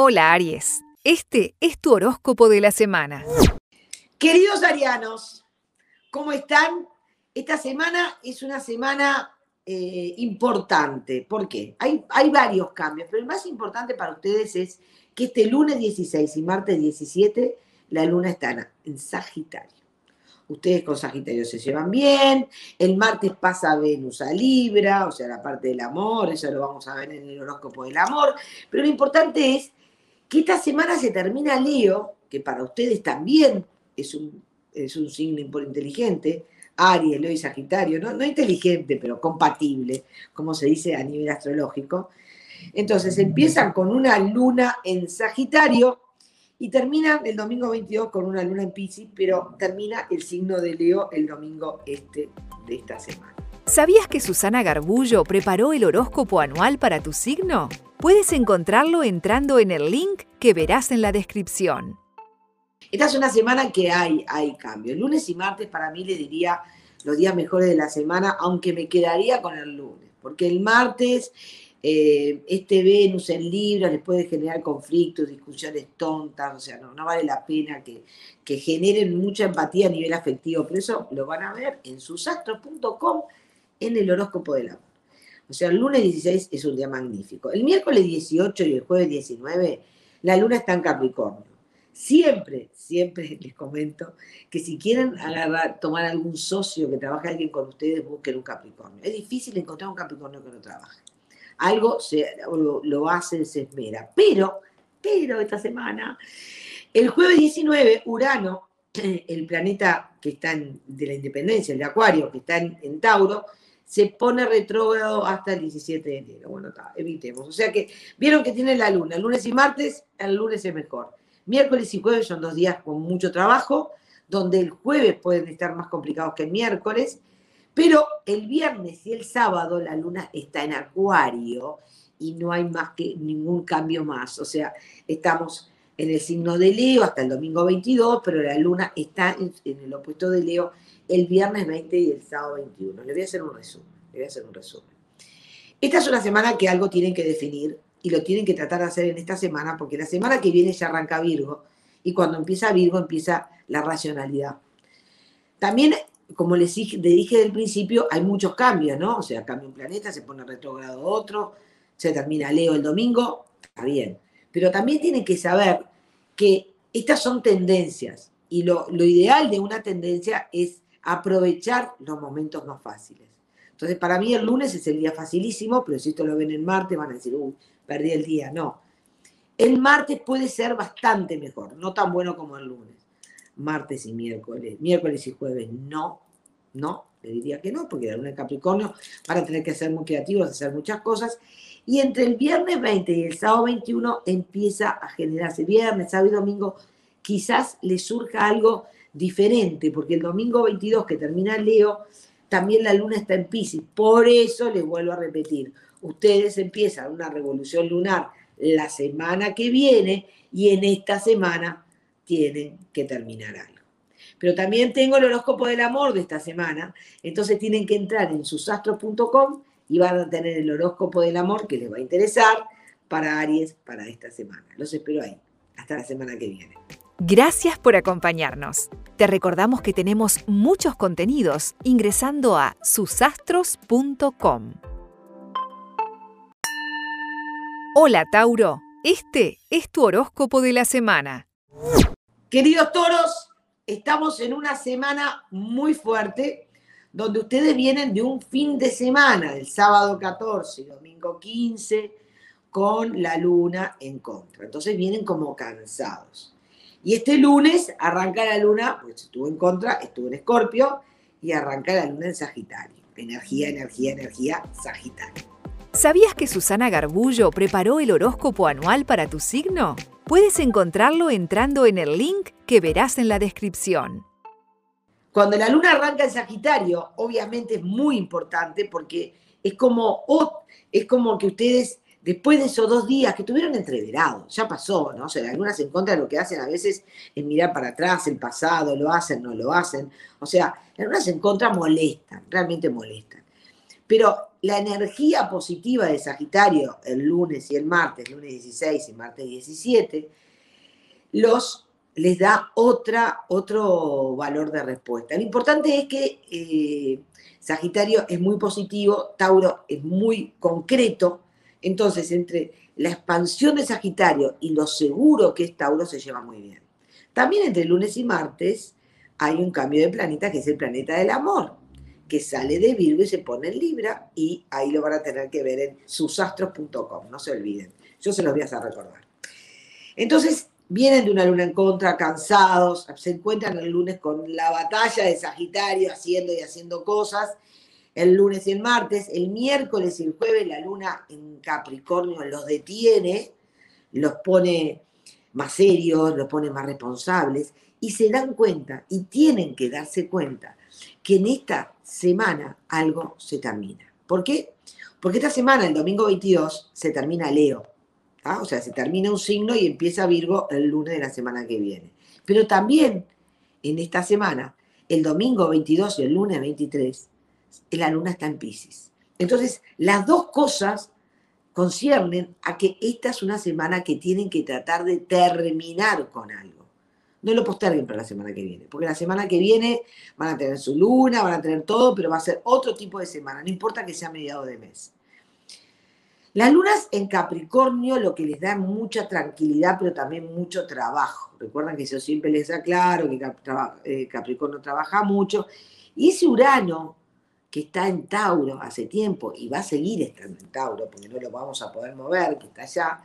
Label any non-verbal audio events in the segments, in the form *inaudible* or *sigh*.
Hola Aries, este es tu horóscopo de la semana. Queridos arianos, ¿cómo están? Esta semana es una semana eh, importante. ¿Por qué? Hay, hay varios cambios, pero el más importante para ustedes es que este lunes 16 y martes 17 la luna está en Sagitario. Ustedes con Sagitario se llevan bien. El martes pasa Venus a Libra, o sea, la parte del amor, eso lo vamos a ver en el horóscopo del amor. Pero lo importante es que esta semana se termina Leo, que para ustedes también es un, es un signo inteligente. Aries, Leo y Sagitario, ¿no? no inteligente, pero compatible, como se dice a nivel astrológico. Entonces empiezan con una luna en Sagitario y termina el domingo 22 con una luna en Pisces, pero termina el signo de Leo el domingo este de esta semana. ¿Sabías que Susana Garbullo preparó el horóscopo anual para tu signo? Puedes encontrarlo entrando en el link que verás en la descripción. Esta es una semana que hay, hay cambio. El lunes y martes para mí le diría los días mejores de la semana, aunque me quedaría con el lunes, porque el martes eh, este Venus en Libra les puede generar conflictos, discusiones tontas, o sea, no, vale la pena que, que, generen mucha empatía a nivel afectivo, pero eso lo van a ver en susastros.com en el horóscopo del amor. O sea, el lunes 16 es un día magnífico. El miércoles 18 y el jueves 19, la luna está en Capricornio. Siempre, siempre *laughs* les comento que si quieren tomar algún socio que trabaje alguien con ustedes, busquen un Capricornio. Es difícil encontrar un Capricornio que no trabaje algo se, lo, hace, se esmera. Pero, pero esta semana, el jueves 19, Urano, *clears throat* el planeta que está en, de la independencia, el de Acuario, que está en, Tauro, se pone retrógrado hasta el 17 de enero. Bueno, evitemos. O sea que vieron que tiene la luna, lunes y martes, el lunes es mejor. Miércoles y jueves son dos días con mucho trabajo, donde el jueves pueden estar más complicados que el miércoles, pero el viernes y el sábado la luna está en acuario y no hay más que ningún cambio más. O sea, estamos en el signo de Leo hasta el domingo 22, pero la luna está en, el opuesto de Leo el viernes 20 y el sábado 21. Le voy a hacer un resumen. Voy a hacer un resumen. Esta es una semana que algo tienen que definir y lo tienen que tratar de hacer en esta semana porque la semana que viene ya arranca Virgo y cuando empieza Virgo empieza la racionalidad. También como les dije, dije del principio, hay muchos cambios, ¿no? O sea, cambia un planeta, se pone retrogrado otro, se termina Leo el domingo, está bien. Pero también tienen que saber que estas son tendencias y lo, ideal de una tendencia es aprovechar los momentos más fáciles. Entonces, para mí el lunes es el día facilísimo, pero si esto lo ven en martes van a decir, uy, perdí el día. No. El martes puede ser bastante mejor, no tan bueno como el lunes martes y miércoles, miércoles y jueves no, no, le diría que no, porque la luna Capricornio van a tener que ser muy creativos, hacer muchas cosas. Y entre el viernes 20 y el sábado 21 empieza a generarse viernes, sábado y domingo, quizás le surja algo diferente, porque el domingo 22 que termina Leo, también la luna está en Pisces. Por eso les vuelvo a repetir, ustedes empiezan una revolución lunar la semana que viene y en esta semana tienen que terminar algo. Pero también tengo el horóscopo del amor de esta semana, entonces tienen que entrar en susastros.com y van a tener el horóscopo del amor que les va a interesar para Aries para esta semana. Los espero ahí. Hasta la semana que viene. Gracias por acompañarnos. Te recordamos que tenemos muchos contenidos ingresando a susastros.com. Hola Tauro, este es tu horóscopo de la semana. Queridos toros, estamos en una semana muy fuerte donde ustedes vienen de un fin de semana, el sábado 14 y domingo 15, con la luna en contra. Entonces vienen como cansados. Y este lunes arranca la luna, pues estuvo en contra, estuvo en Escorpio, y arranca la luna en Sagitario. Energía, energía, energía, Sagitario. ¿Sabías que Susana Garbullo preparó el horóscopo anual para tu signo? Puedes encontrarlo entrando en el link que verás en la descripción. Cuando la luna arranca en Sagitario, obviamente es muy importante porque es como, es como que ustedes, después de esos dos días que tuvieron entreverados, ya pasó, ¿no? O sea, la luna se encuentra lo que hacen a veces es mirar para atrás, el pasado, lo hacen, no lo hacen. O sea, la luna se encuentra molestan, realmente molestan. Pero la energía positiva de Sagitario el lunes y el martes, lunes 16 y martes 17, los, les da otra, otro valor de respuesta. Lo importante es que eh, Sagitario es muy positivo, Tauro es muy concreto, entonces entre la expansión de Sagitario y lo seguro que es Tauro se lleva muy bien. También entre lunes y martes hay un cambio de planeta que es el planeta del amor que sale de Virgo y se pone en Libra y ahí lo van a tener que ver en susastros.com, no se olviden. Yo se los voy a hacer recordar. Entonces, vienen de una luna en contra, cansados, se encuentran el lunes con la batalla de Sagitario haciendo y haciendo cosas, el lunes y el martes, el miércoles y el jueves la luna en Capricornio los detiene, los pone más serios, los pone más responsables y se dan cuenta y tienen que darse cuenta que en esta semana algo se termina. ¿Por qué? Porque esta semana, el domingo 22, se termina Leo. O sea, se termina un signo y empieza Virgo el lunes de la semana que viene. Pero también en esta semana, el domingo 22 y el lunes 23, la luna está en Pisces. Entonces, las dos cosas conciernen a que esta es una semana que tienen que tratar de terminar con algo no lo posterguen para la semana que viene, porque la semana que viene van a tener su luna, van a tener todo, pero va a ser otro tipo de semana, no importa que sea mediado de mes. Las lunas en Capricornio lo que les da mucha tranquilidad, pero también mucho trabajo. Recuerdan que yo siempre les aclaro que eh, Capricornio trabaja mucho. Y ese Urano, que está en Tauro hace tiempo y va a seguir estando en Tauro, porque no lo vamos a poder mover, que está allá,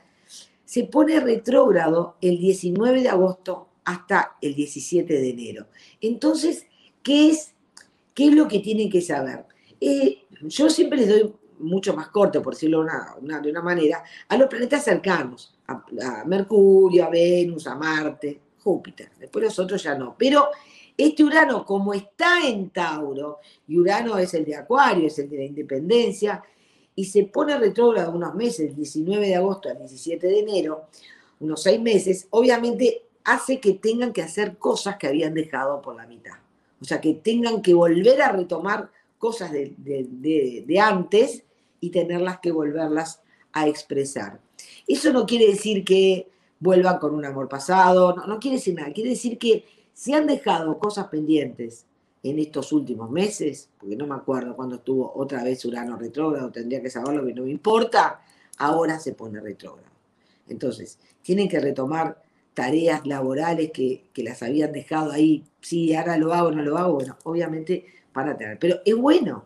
se pone retrógrado el 19 de agosto hasta el 17 de enero. Entonces, ¿qué es, qué es lo que tienen que saber? Eh, yo siempre les doy mucho más corto, por decirlo de una manera, a los planetas cercanos, a, a, Mercurio, a Venus, a Marte, Júpiter. Después los otros ya no. Pero este Urano, como está en Tauro, y Urano es el de Acuario, es el de la independencia, y se pone retrógrado unos meses, el 19 de agosto al 17 de enero, unos seis meses, obviamente hace que tengan que hacer cosas que habían dejado por la mitad. O sea, que tengan que volver a retomar cosas de, antes y tenerlas que volverlas a expresar. Eso no quiere decir que vuelvan con un amor pasado, no, no quiere decir nada, quiere decir que si han dejado cosas pendientes en estos últimos meses, porque no me acuerdo cuándo estuvo otra vez Urano retrógrado, tendría que saberlo, que no me importa, ahora se pone retrógrado. Entonces, tienen que retomar tareas laborales que, las habían dejado ahí, sí, ahora lo hago, no lo hago, bueno, obviamente para tener. Pero es bueno,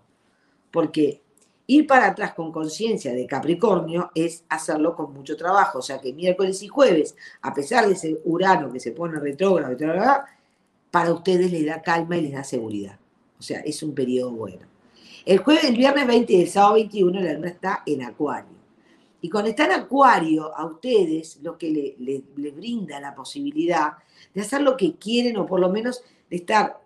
porque ir para atrás con conciencia de Capricornio es hacerlo con mucho trabajo. O sea que miércoles y jueves, a pesar de ese Urano que se pone retrógrado, para ustedes les da calma y les da seguridad. O sea, es un periodo bueno. El jueves, el viernes 20 y el sábado 21, la luna está en Acuario. Y cuando está en Acuario, a ustedes lo que le, brinda la posibilidad de hacer lo que quieren o por lo menos de estar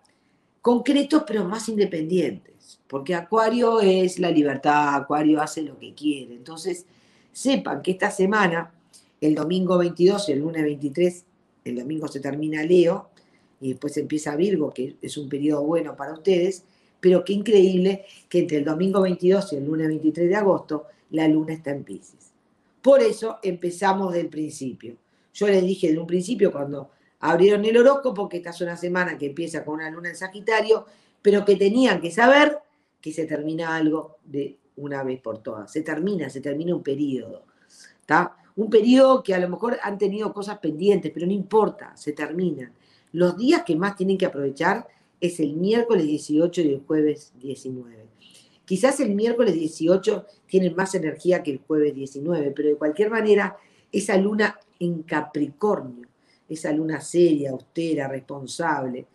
concretos pero más independientes. Porque Acuario es la libertad, Acuario hace lo que quiere. Entonces, sepan que esta semana, el domingo 22 y el lunes 23, el domingo se termina Leo y después empieza Virgo, que es un periodo bueno para ustedes, pero qué increíble que entre el domingo 22 y el lunes 23 de agosto la luna está en Pisces. Por eso empezamos del principio. Yo les dije de un principio cuando abrieron el horóscopo que esta es una semana que empieza con una luna en Sagitario, pero que tenían que saber que se termina algo de una vez por todas. Se termina, se termina un periodo. Un periodo que a lo mejor han tenido cosas pendientes, pero no importa, se terminan. Los días que más tienen que aprovechar es el miércoles 18 y el jueves 19. Quizás el miércoles 18 tiene más energía que el jueves 19, pero de cualquier manera, esa luna en Capricornio, esa luna seria, austera, responsable,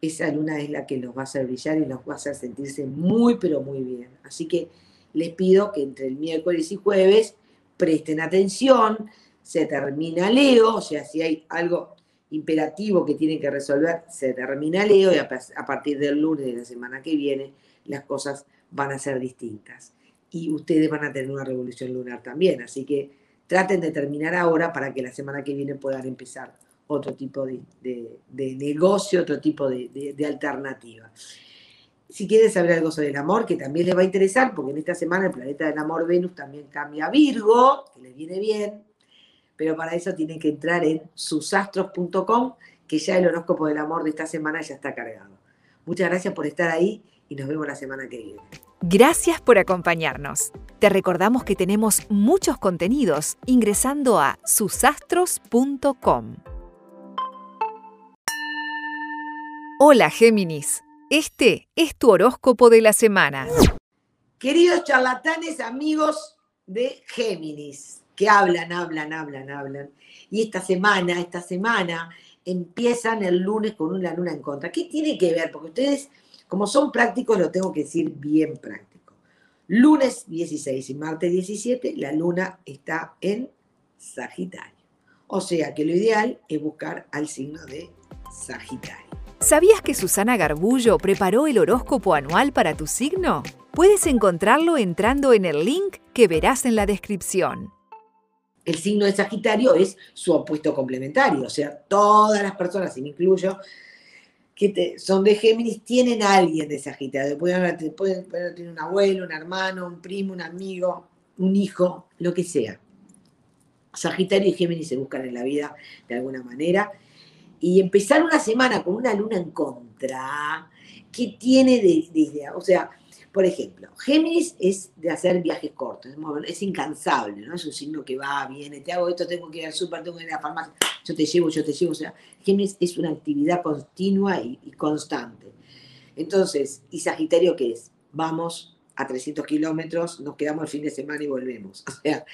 esa luna es la que los va a hacer brillar y los va a hacer sentirse muy, pero muy bien. Así que les pido que entre el miércoles y jueves presten atención, se termina Leo, o sea, si hay algo imperativo que tienen que resolver, se termina Leo y a, partir del lunes de la semana que viene las cosas van a ser distintas. Y ustedes van a tener una revolución lunar también. Así que traten de terminar ahora para que la semana que viene puedan empezar otro tipo de, negocio, otro tipo de, alternativa. si quieren saber algo sobre el amor, que también les va a interesar, porque en esta semana el planeta del amor Venus también cambia a Virgo, que les viene bien, pero para eso tienen que entrar en susastros.com, que ya el horóscopo del amor de esta semana ya está cargado. Muchas gracias por estar ahí y nos vemos la semana que viene. Gracias por acompañarnos. Te recordamos que tenemos muchos contenidos ingresando a susastros.com. Hola Géminis, este es tu horóscopo de la semana. Queridos charlatanes, amigos de Géminis, que hablan, hablan, hablan, hablan. Y esta semana, esta semana, empiezan el lunes con una luna en contra. ¿Qué tiene que ver? Porque ustedes, como son prácticos, lo tengo que decir bien práctico. Lunes 16 y martes 17, la luna está en Sagitario. O sea que lo ideal es buscar al signo de Sagitario. ¿Sabías que Susana Garbullo preparó el horóscopo anual para tu signo? Puedes encontrarlo entrando en el link que verás en la descripción el signo de Sagitario es su opuesto complementario, o sea, todas las personas, y me incluyo, que son de Géminis, tienen a alguien de Sagitario. Pueden, tener un abuelo, un hermano, un primo, un amigo, un hijo, lo que sea. Sagitario y Géminis se buscan en la vida de alguna manera. Y empezar una semana con una luna en contra, ¿qué tiene de, de O sea, por ejemplo, Géminis es de hacer viajes cortos, es incansable, ¿no? Es un signo que va, viene, te hago esto, tengo que ir al súper, tengo que ir a la farmacia, yo te llevo, yo te llevo. O sea, Géminis es una actividad continua y, constante. Entonces, ¿y Sagitario qué es? Vamos a 300 kilómetros, nos quedamos el fin de semana y volvemos. *laughs* O sea,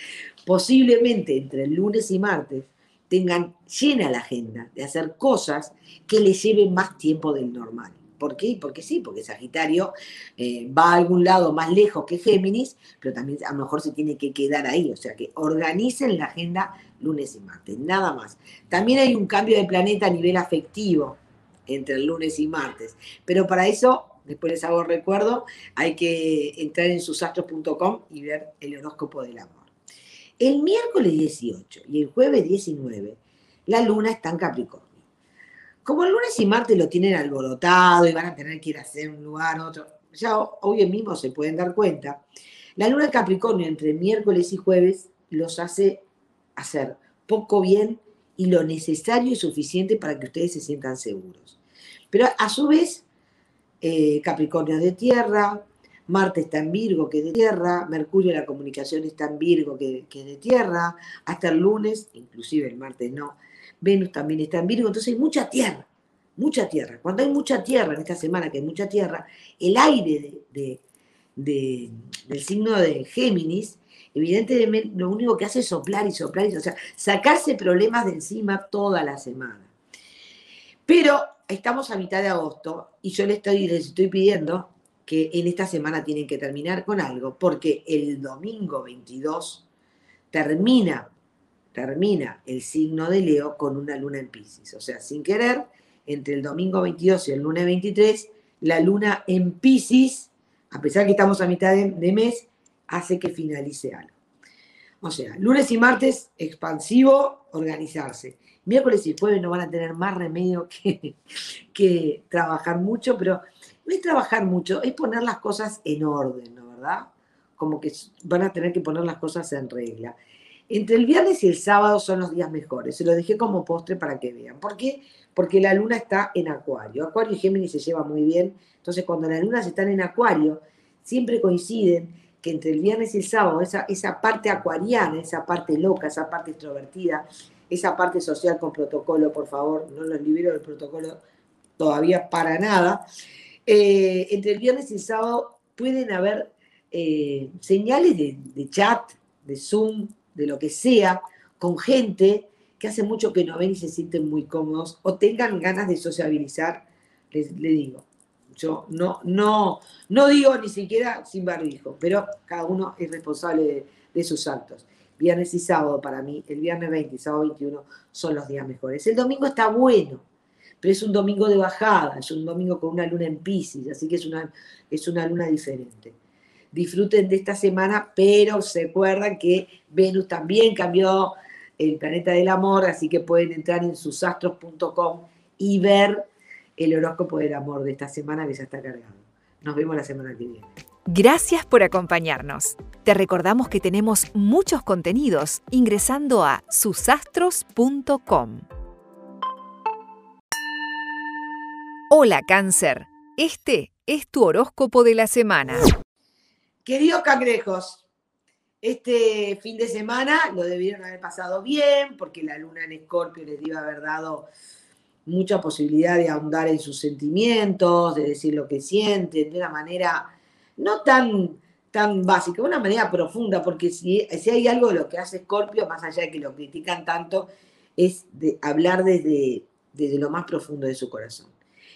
posiblemente entre el lunes y martes tengan llena la agenda de hacer cosas que les lleven más tiempo del normal. ¿Por qué? Porque sí, porque Sagitario eh, va a algún lado más lejos que Géminis, pero también a lo mejor se tiene que quedar ahí. O sea que organicen la agenda lunes y martes, nada más. También hay un cambio de planeta a nivel afectivo entre el lunes y martes, pero para eso, después les hago recuerdo, hay que entrar en susastros.com y ver el horóscopo del amor. El miércoles 18 y el jueves 19, la luna está en Capricornio. Como el lunes y martes lo tienen alborotado y van a tener que ir a hacer un lugar, otro, ya hoy mismo se pueden dar cuenta, la luna de Capricornio entre miércoles y jueves los hace hacer poco bien y lo necesario y suficiente para que ustedes se sientan seguros. Pero a su vez, eh, Capricornio de tierra, Marte está en Virgo, que de tierra, Mercurio la comunicación está en Virgo, que, que de tierra, hasta el lunes, inclusive el martes no, Venus también está en Virgo, entonces hay mucha tierra, mucha tierra. Cuando hay mucha tierra, en esta semana que hay mucha tierra, el aire del signo de Géminis, evidentemente lo único que hace es soplar y soplar, y, o sea, sacarse problemas de encima toda la semana. Pero estamos a mitad de agosto y yo les estoy, les estoy pidiendo que en esta semana tienen que terminar con algo, porque el domingo 22 termina termina el signo de Leo con una luna en Pisces. O sea, sin querer, entre el domingo 22 y el lunes 23, la luna en Pisces, a pesar que estamos a mitad de, mes, hace que finalice algo. O sea, lunes y martes, expansivo, organizarse. Miércoles y jueves no van a tener más remedio *laughs* que, que trabajar mucho, pero no es trabajar mucho, es poner las cosas en orden, ¿no verdad? Como que van a tener que poner las cosas en regla. Entre el viernes y el sábado son los días mejores. Se lo dejé como postre para que vean. ¿Por qué? Porque la luna está en Acuario. Acuario y Géminis se llevan muy bien. Entonces, cuando las lunas están en Acuario, siempre coinciden que entre el viernes y el sábado, esa, esa parte acuariana, esa parte loca, esa parte extrovertida, esa parte social con protocolo, por favor, no los libero del protocolo todavía para nada. Eh, entre el viernes y el sábado pueden haber eh, señales de, de chat, de Zoom, de lo que sea, con gente que hace mucho que no ven y se sienten muy cómodos o tengan ganas de sociabilizar, les, digo. Yo no, no, no digo ni siquiera sin barbijo, pero cada uno es responsable de, sus actos. Viernes y sábado para mí, el viernes 20 y sábado 21 son los días mejores. El domingo está bueno, pero es un domingo de bajada, es un domingo con una luna en Pisces, así que es una, es una luna diferente disfruten de esta semana, pero se acuerdan que Venus también cambió el planeta del amor, así que pueden entrar en susastros.com y ver el horóscopo del amor de esta semana que ya está cargado. Nos vemos la semana que viene. Gracias por acompañarnos. Te recordamos que tenemos muchos contenidos ingresando a susastros.com. Hola cáncer, este es tu horóscopo de la semana. Queridos cangrejos, este fin de semana lo debieron haber pasado bien porque la luna en Escorpio les iba a haber dado mucha posibilidad de ahondar en sus sentimientos, de decir lo que sienten, de una manera no tan, tan básica, de una manera profunda, porque si, si hay algo de lo que hace Scorpio, más allá de que lo critican tanto, es de hablar desde, desde lo más profundo de su corazón.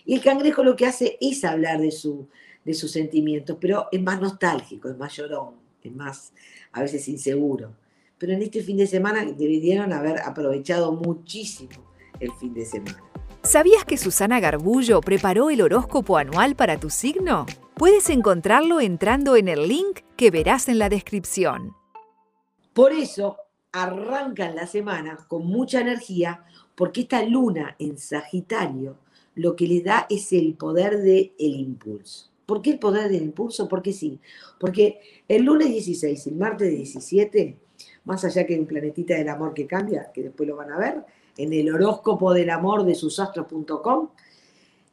Y el cangrejo lo que hace es hablar de, su, de sus sentimientos, pero es más nostálgico, es más llorón, es más a veces inseguro. Pero en este fin de semana debieron haber aprovechado muchísimo el fin de semana. ¿Sabías que Susana Garbullo preparó el horóscopo anual para tu signo? Puedes encontrarlo entrando en el link que verás en la descripción. Por eso arrancan la semana con mucha energía, porque esta luna en Sagitario lo que le da es el poder del el impulso. ¿Por qué el poder del impulso? Porque sí. Porque el lunes 16 y el martes 17, más allá que un planetita del amor que cambia, que después lo van a ver, en el horóscopo del amor de susastros.com,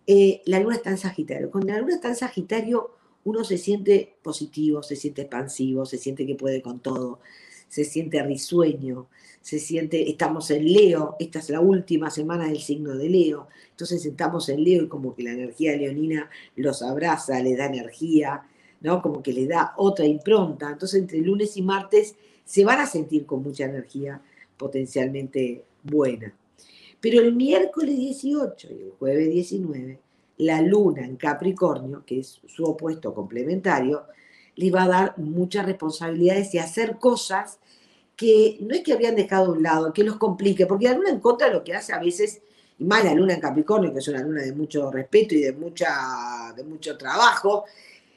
eh, la luna está en Sagitario. Cuando la luna está en Sagitario, uno se siente positivo, se siente expansivo, se siente que puede con todo, se siente risueño, se siente, estamos en Leo, esta es la última semana del signo de Leo, entonces estamos en Leo y como que la energía leonina los abraza, le da energía, ¿no? Como que le da otra impronta. Entonces entre lunes y martes se van a sentir con mucha energía potencialmente buena. Pero el miércoles 18 y el jueves 19, la luna en Capricornio, que es su opuesto complementario, les va a dar muchas responsabilidades y hacer cosas que no es que habían dejado a un lado, que los complique, porque la luna en contra lo que hace a veces, y más la luna en Capricornio, que es una luna de mucho respeto y de, mucha, de mucho trabajo,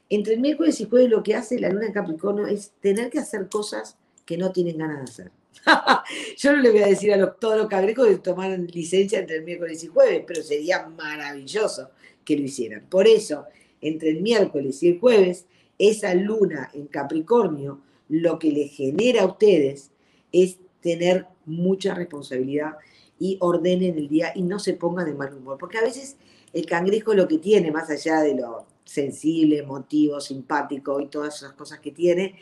entre el miércoles y jueves lo que hace la luna en Capricornio es tener que hacer cosas que no tienen ganas de hacer. *laughs* Yo no le voy a decir a todos los cangrejos que tomaran licencia entre el miércoles y jueves, pero sería maravilloso que lo hicieran. Por eso, entre el miércoles y el jueves, esa luna en Capricornio lo que le genera a ustedes es tener mucha responsabilidad y ordenen el día y no se pongan de mal humor. Porque a veces el cangrejo lo que tiene, más allá de lo sensible, emotivo, simpático y todas esas cosas que tiene,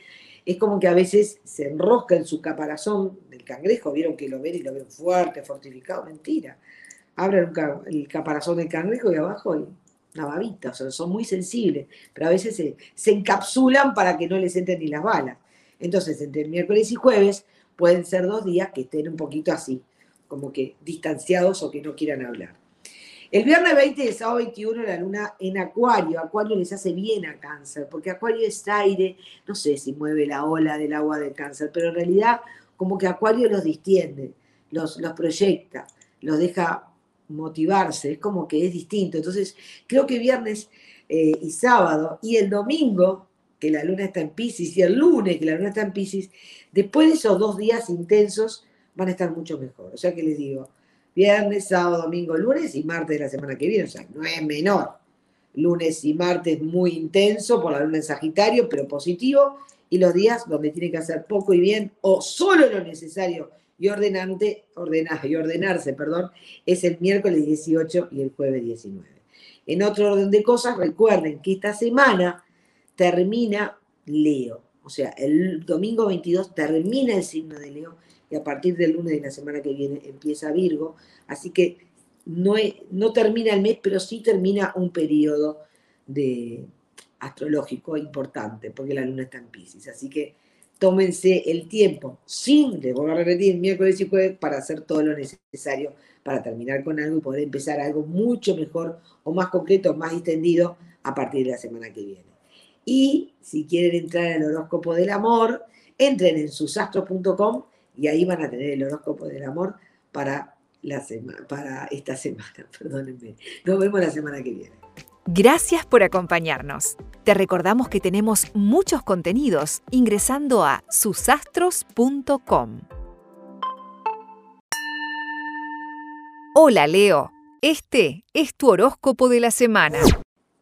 es como que a veces se enrosca en su caparazón del cangrejo, vieron que lo ven y lo ven fuerte, fortificado, mentira. Abren el caparazón del cangrejo y abajo hay una babita, o sea, son muy sensibles, pero a veces se, encapsulan para que no les entren ni las balas. Entonces, entre el miércoles y jueves pueden ser dos días que estén un poquito así, como que distanciados o que no quieran hablar. El viernes 20 y sábado 21 la luna en Acuario. Acuario les hace bien a Cáncer, porque Acuario es aire, no sé si mueve la ola del agua de Cáncer, pero en realidad como que Acuario los distiende, los, los proyecta, los deja motivarse, es como que es distinto. Entonces, creo que viernes eh, y sábado y el domingo, que la luna está en Pisces, y el lunes, que la luna está en Pisces, después de esos dos días intensos, van a estar mucho mejor. O sea que les digo, viernes, sábado, domingo, lunes y martes de la semana que viene. O sea, no es menor. Lunes y martes muy intenso por la luna en Sagitario, pero positivo. Y los días donde tiene que hacer poco y bien o solo lo necesario y ordenante, ordenar, y ordenarse, perdón, es el miércoles 18 y el jueves 19. En otro orden de cosas, recuerden que esta semana termina Leo. O sea, el domingo 22 termina el signo de Leo y a partir del lunes de la semana que viene empieza Virgo. Así que no, no termina el mes, pero sí termina un periodo de astrológico importante, porque la luna está en Pisces. Así que tómense el tiempo, sin, les voy a repetir, miércoles y jueves, para hacer todo lo necesario para terminar con algo y poder empezar algo mucho mejor o más concreto, más extendido a partir de la semana que viene. Y si quieren entrar al horóscopo del amor, entren en susastro.com y ahí van a tener el horóscopo del amor para, la para esta semana. *laughs* Perdónenme. Nos vemos la semana que viene. Gracias por acompañarnos. Te recordamos que tenemos muchos contenidos ingresando a susastros.com. Hola Leo, este es tu horóscopo de la semana.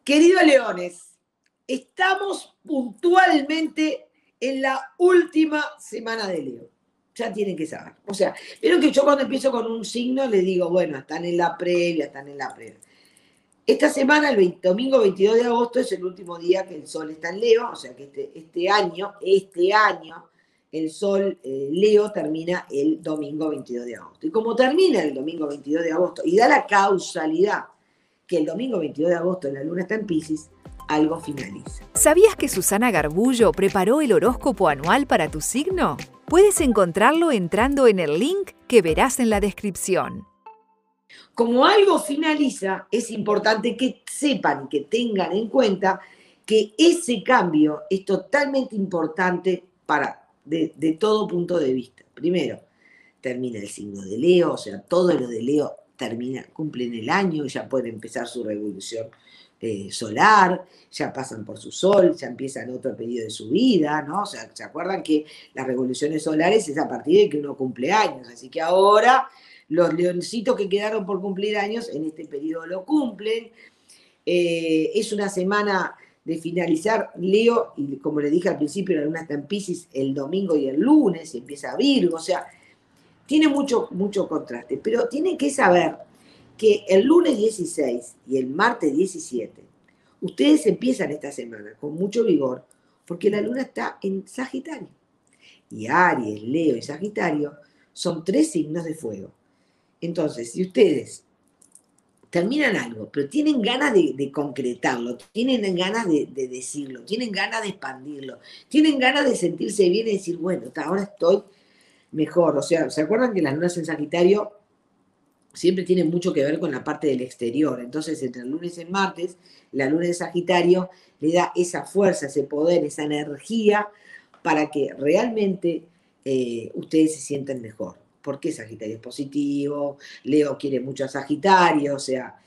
Queridos leones, estamos puntualmente en la última semana de Leo. Ya tienen que saber. O sea, pero que yo cuando empiezo con un signo le digo, bueno, están en la previa, están en la previa. Esta semana, el domingo 22 de agosto, es el último día que el sol está en Leo, o sea que este, este año, este año, el sol eh, Leo termina el domingo 22 de agosto. Y como termina el domingo 22 de agosto y da la causalidad que el domingo 22 de agosto la luna está en Pisces, algo finaliza. ¿Sabías que Susana Garbullo preparó el horóscopo anual para tu signo? Puedes encontrarlo entrando en el link que verás en la descripción. Como algo finaliza, es importante que sepan y que tengan en cuenta que ese cambio es totalmente importante para de, todo punto de vista. Primero, termina el signo de Leo, o sea, todo lo de Leo cumplen el año, ya puede empezar su revolución eh, solar, ya pasan por su sol, ya empiezan otro periodo de su vida, ¿no? O sea, ¿se acuerdan que las revoluciones solares es a partir de que uno cumple años? Así que ahora los leoncitos que quedaron por cumplir años en este periodo lo cumplen. Eh, es una semana de finalizar Leo, y como le dije al principio, la luna está en Pisces el domingo y el lunes, y empieza Virgo, o sea, tiene mucho, mucho contraste, pero tienen que saber que el lunes 16 y el martes 17, ustedes empiezan esta semana con mucho vigor, porque la luna está en Sagitario. Y Aries, Leo y Sagitario son tres signos de fuego. Entonces, si ustedes terminan algo, pero tienen ganas de, concretarlo, tienen ganas de, decirlo, tienen ganas de expandirlo, tienen ganas de sentirse bien y decir, bueno, ahora estoy mejor. O sea, ¿se acuerdan que las lunas en Sagitario siempre tienen mucho que ver con la parte del exterior? Entonces, entre el lunes y martes, la luna de Sagitario le da esa fuerza, ese poder, esa energía para que realmente eh, ustedes se sientan mejor. ¿Por qué Sagitario es positivo? Leo quiere mucho a Sagitario, o sea,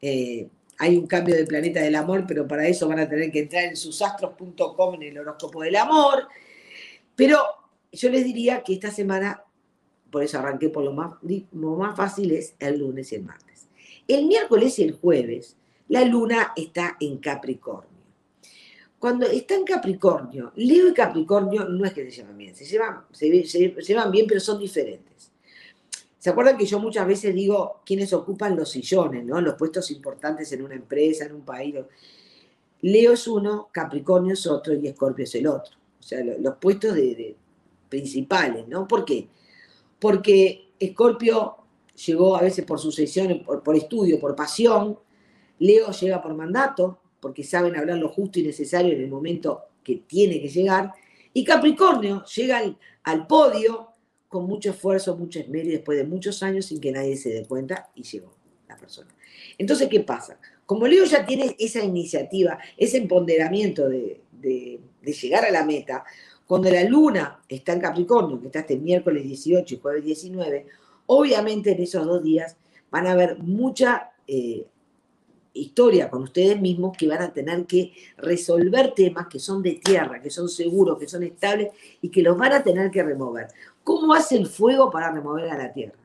eh, hay un cambio de planeta del amor, pero para eso van a tener que entrar en susastros.com en el horóscopo del amor. Pero yo les diría que esta semana, por eso arranqué por lo más, lo más fácil, es el lunes y el martes. El miércoles y el jueves, la luna está en Capricornio. Cuando está en Capricornio, Leo y Capricornio no es que se llevan bien, se llevan, se, llevan bien, pero son diferentes. ¿Se acuerdan que yo muchas veces digo quiénes ocupan los sillones, ¿no? los puestos importantes en una empresa, en un país? Leo es uno, Capricornio es otro y Escorpio es el otro. O sea, los, puestos de, principales, ¿no? ¿Por qué? Porque Escorpio llegó a veces por sucesión, por, por estudio, por pasión. Leo llega por mandato, porque saben hablar lo justo y necesario en el momento que tiene que llegar. Y Capricornio llega al, podio con mucho esfuerzo, mucho esmero y después de muchos años sin que nadie se dé cuenta y llegó la persona. Entonces, ¿qué pasa? Como Leo ya tiene esa iniciativa, ese empoderamiento de, de, llegar a la meta, cuando la luna está en Capricornio, que está este miércoles 18 y jueves 19, obviamente en esos dos días van a haber mucha eh, historia con ustedes mismos que van a tener que resolver temas que son de tierra, que son seguros, que son estables y que los van a tener que remover. ¿Cómo hace el fuego para remover a la tierra?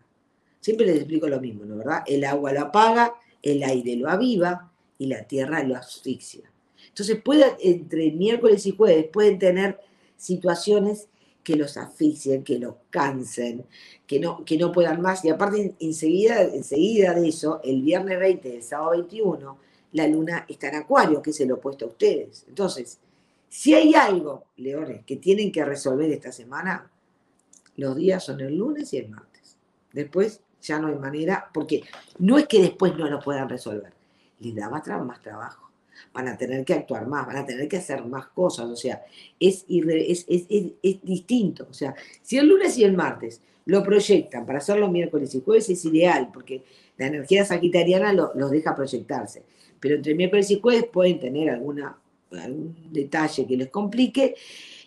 Siempre les explico lo mismo, ¿no verdad? El agua lo apaga, el aire lo aviva y la tierra lo asfixia. Entonces, puede, entre miércoles y jueves pueden tener situaciones que los asfixien, que los cansen, que no, que no puedan más. Y aparte, enseguida, enseguida de eso, el viernes 20 el sábado 21, la luna está en Acuario, que es el opuesto a ustedes. Entonces, si hay algo, Leones, que tienen que resolver esta semana, los días son el lunes y el martes. Después ya no hay manera, porque no es que después no lo puedan resolver, les da más trabajo van a tener que actuar más, van a tener que hacer más cosas, o sea, es, es, es, distinto. O sea, si el lunes y el martes lo proyectan para hacerlo miércoles y jueves es ideal, porque la energía sagitariana los deja proyectarse. Pero entre miércoles y jueves pueden tener alguna, algún detalle que les complique.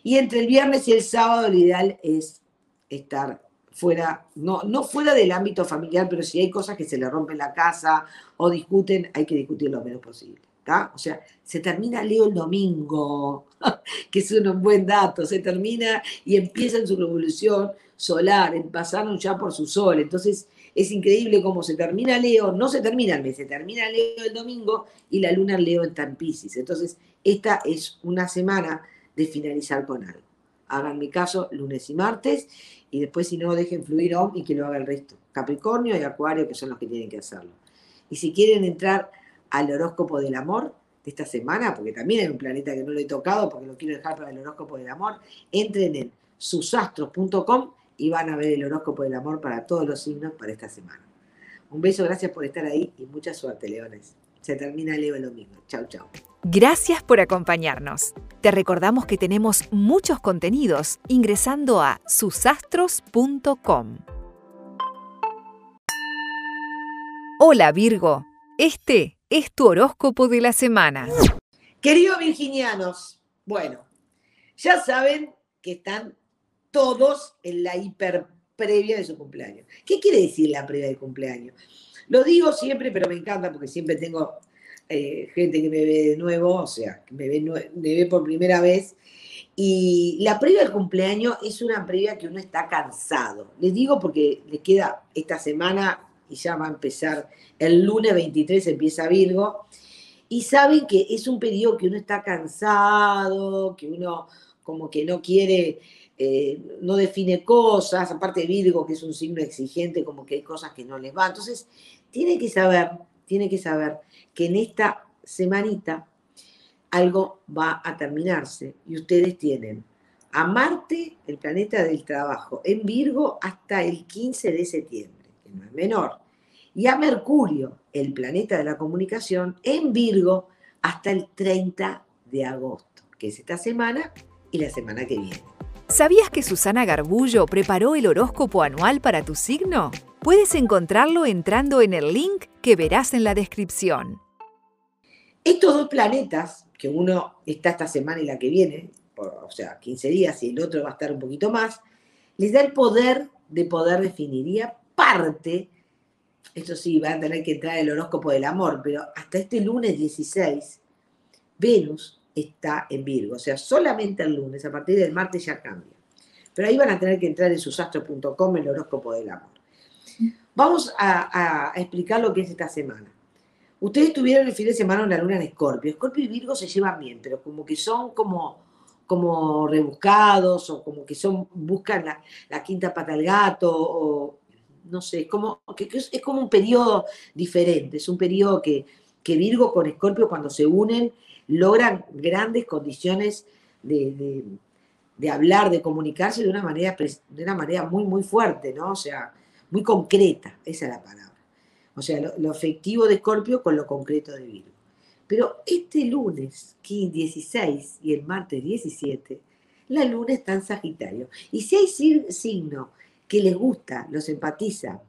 Y entre el viernes y el sábado lo ideal es estar fuera, no, no fuera del ámbito familiar, pero si hay cosas que se le rompen la casa o discuten, hay que discutir lo menos posible. O sea, se termina Leo el domingo, *laughs* que es un buen dato, se termina y empieza en su revolución solar, pasaron ya por su sol. Entonces es increíble cómo se termina Leo, no se termina el mes, se termina Leo el domingo y la luna Leo en Pisces. Entonces esta es una semana de finalizar con algo. Hagan mi caso lunes y martes y después si no dejen fluir Om y que lo haga el resto. Capricornio y Acuario que son los que tienen que hacerlo. Y si quieren entrar al horóscopo del amor, de esta semana, porque también hay un planeta que no lo he tocado, porque lo quiero dejar para el horóscopo del amor, entren en susastros.com y van a ver el horóscopo del amor para todos los signos para esta semana. Un beso, gracias por estar ahí y mucha suerte, Leones. Se termina Leo el domingo. Chau, chau. Gracias por acompañarnos. Te recordamos que tenemos muchos contenidos ingresando a susastros.com. Hola Virgo, este es tu horóscopo de la semana. Queridos virginianos, bueno, ya saben que están todos en la hiper previa de su cumpleaños. ¿Qué quiere decir la previa del cumpleaños? Lo digo siempre, pero me encanta porque siempre tengo eh, gente que me ve de nuevo, o sea, que me ve, me ve por primera vez. Y la previa del cumpleaños es una previa que uno está cansado. Les digo porque les queda esta semana y ya va a empezar, el lunes 23 empieza Virgo, y saben que es un periodo que uno está cansado, que uno como que no quiere eh, no define cosas, aparte Virgo, que es un signo exigente, como que hay cosas que no les van. Entonces, tiene que saber, tiene que saber que en esta semanita algo va a terminarse. Y ustedes tienen a Marte, el planeta del trabajo, en Virgo hasta el 15 de septiembre, que no es menor, y a Mercurio, el planeta de la comunicación, en Virgo hasta el 30 de agosto, que es esta semana y la semana que viene. ¿Sabías que Susana Garbullo preparó el horóscopo anual para tu signo? Puedes encontrarlo entrando en el link que verás en la descripción. Estos dos planetas, que uno está esta semana y la que viene, o sea, 15 días y el otro va a estar un poquito más, les da el poder de poder definir. Y esto sí, van a tener que entrar el horóscopo del amor, pero hasta este lunes 16, Venus está en Virgo. O sea, solamente el lunes, a partir del martes ya cambia. Pero ahí van a tener que entrar en susastro.com el horóscopo del amor. Vamos a, explicar lo que es esta semana. Ustedes tuvieron el fin de semana una luna en Escorpio. Escorpio y Virgo se llevan bien, pero como que son como, como rebuscados o como que son buscan la, quinta pata al gato o no sé, es como, que, es, como un periodo diferente. Es un periodo que, que Virgo con Escorpio cuando se unen logran grandes condiciones de, hablar, de comunicarse de una, manera, de una manera muy, muy fuerte, ¿no? O sea, muy concreta, esa es la palabra. O sea, lo, lo afectivo de Escorpio con lo concreto de Virgo. Pero este lunes 16 y el martes 17, la luna está en Sagitario. Y si hay signo que les gusta, los empatiza,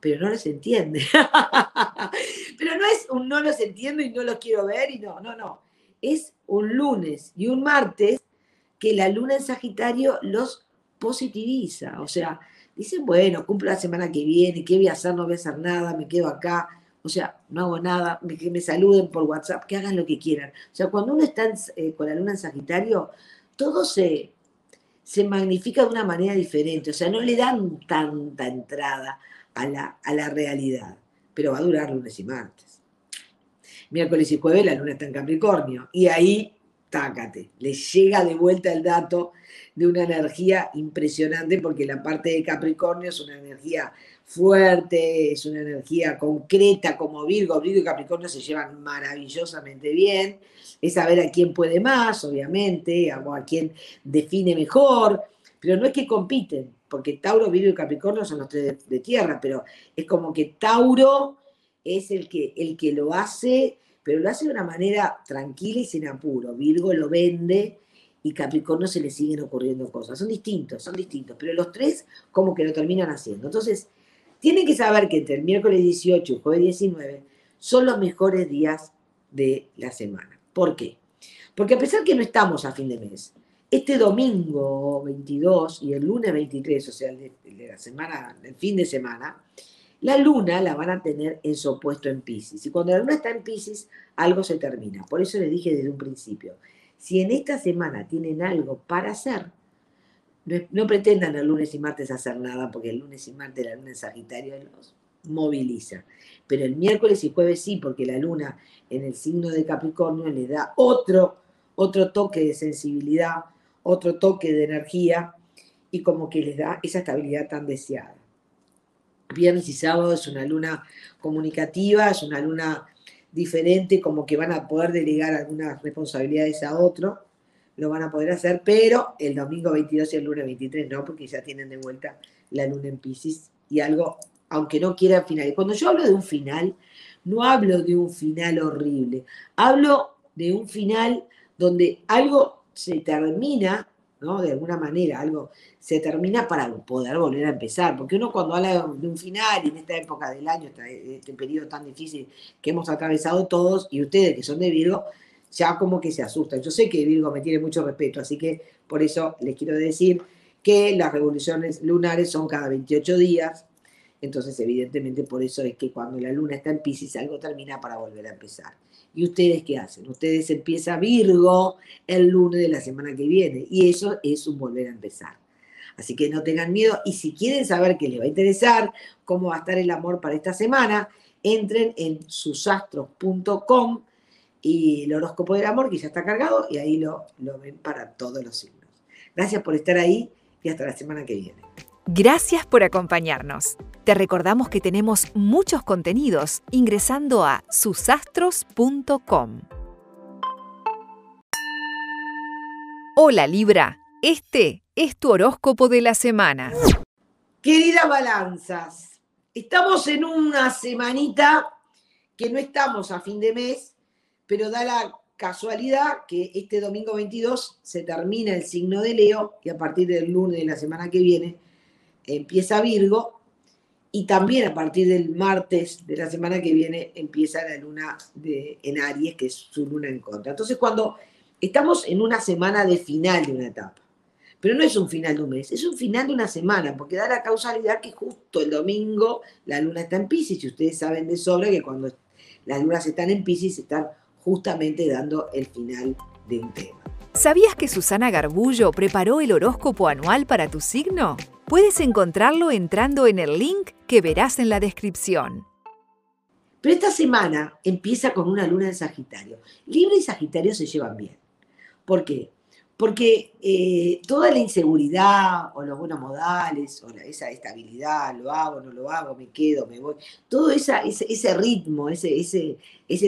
pero no los entiende. *laughs* pero no es un no los entiendo y no los quiero ver y no, no, no es un lunes y un martes que la luna en Sagitario los positiviza. O sea, dicen, bueno, cumplo la semana que viene, ¿qué voy a hacer? No voy a hacer nada, me quedo acá. O sea, no hago nada, que me saluden por WhatsApp, que hagan lo que quieran. O sea, cuando uno está eh, con la luna en Sagitario, todo se, se magnifica de una manera diferente. O sea, no le dan tanta entrada a la, a la realidad. Pero va a durar lunes y martes miércoles y jueves la luna está en Capricornio. Y ahí, tácate, le llega de vuelta el dato de una energía impresionante porque la parte de Capricornio es una energía fuerte, es una energía concreta como Virgo. Virgo y Capricornio se llevan maravillosamente bien. Es saber a quién puede más, obviamente, a quién define mejor, pero no es que compiten, porque Tauro, Virgo y Capricornio son los tres de, tierra, pero es como que Tauro es el que, el que lo hace, pero lo hace de una manera tranquila y sin apuro. Virgo lo vende y Capricornio se le siguen ocurriendo cosas. Son distintos, son distintos, pero los tres como que lo terminan haciendo. Entonces, tienen que saber que entre el miércoles 18 y el jueves 19 son los mejores días de la semana. ¿Por qué? Porque a pesar que no estamos a fin de mes, este domingo 22 y el lunes 23, o sea, el de, la semana, el fin de semana, la luna la van a tener en su opuesto en Pisces. Y cuando la luna está en Pisces, algo se termina. Por eso les dije desde un principio, si en esta semana tienen algo para hacer, no, pretendan el lunes y martes hacer nada, porque el lunes y martes la luna en Sagitario los moviliza. Pero el miércoles y jueves sí, porque la luna en el signo de Capricornio le da otro, otro toque de sensibilidad, otro toque de energía y como que les da esa estabilidad tan deseada. Viernes y sábado es una luna comunicativa, es una luna diferente, como que van a poder delegar algunas responsabilidades a otro lo van a poder hacer, pero el domingo 22 y el lunes 23 no, porque ya tienen de vuelta la luna en Pisces y algo, aunque no quiera final. Cuando yo hablo de un final, no hablo de un final horrible, hablo de un final donde algo se termina, ¿no? De alguna manera, algo se termina para poder volver a empezar, porque uno cuando habla de un final y en esta época del año, este periodo tan difícil que hemos atravesado todos, y ustedes que son de Virgo, ya como que se asustan. Yo sé que Virgo me tiene mucho respeto, así que por eso les quiero decir que las revoluciones lunares son cada 28 días, entonces evidentemente por eso es que cuando la luna está en Pisces algo termina para volver a empezar. ¿Y ustedes qué hacen? Ustedes empieza Virgo el lunes de la semana que viene y eso es un volver a empezar. Así que no tengan miedo y si quieren saber qué les va a interesar, cómo va a estar el amor para esta semana, entren en susastros.com y el horóscopo del amor, que ya está cargado, y ahí lo, lo ven para todos los signos. Gracias por estar ahí y hasta la semana que viene. Gracias por acompañarnos. Te recordamos que tenemos muchos contenidos ingresando a susastros.com. Hola Libra, este es tu horóscopo de la semana. Queridas balanzas, estamos en una semanita que no estamos a fin de mes, pero da la casualidad que este domingo 22 se termina el signo de Leo y a partir del lunes de la semana que viene empieza Virgo y también a partir del martes de la semana que viene empieza la luna de, en Aries, que es su luna en contra. Entonces cuando estamos en una semana de final de una etapa, pero no es un final de un mes, es un final de una semana, porque da la causalidad que justo el domingo la luna está en Pisces, y ustedes saben de sobra que cuando las lunas están en Pisces están justamente dando el final de un tema. ¿Sabías que Susana Garbullo preparó el horóscopo anual para tu signo? Puedes encontrarlo entrando en el link que verás en la descripción. Pero esta semana empieza con una luna en Sagitario. Libra y Sagitario se llevan bien. ¿Por qué? Porque eh, toda la inseguridad o los buenos modales o esa estabilidad, lo hago, no lo hago, me quedo, me voy, todo ese, ese, ritmo, ese,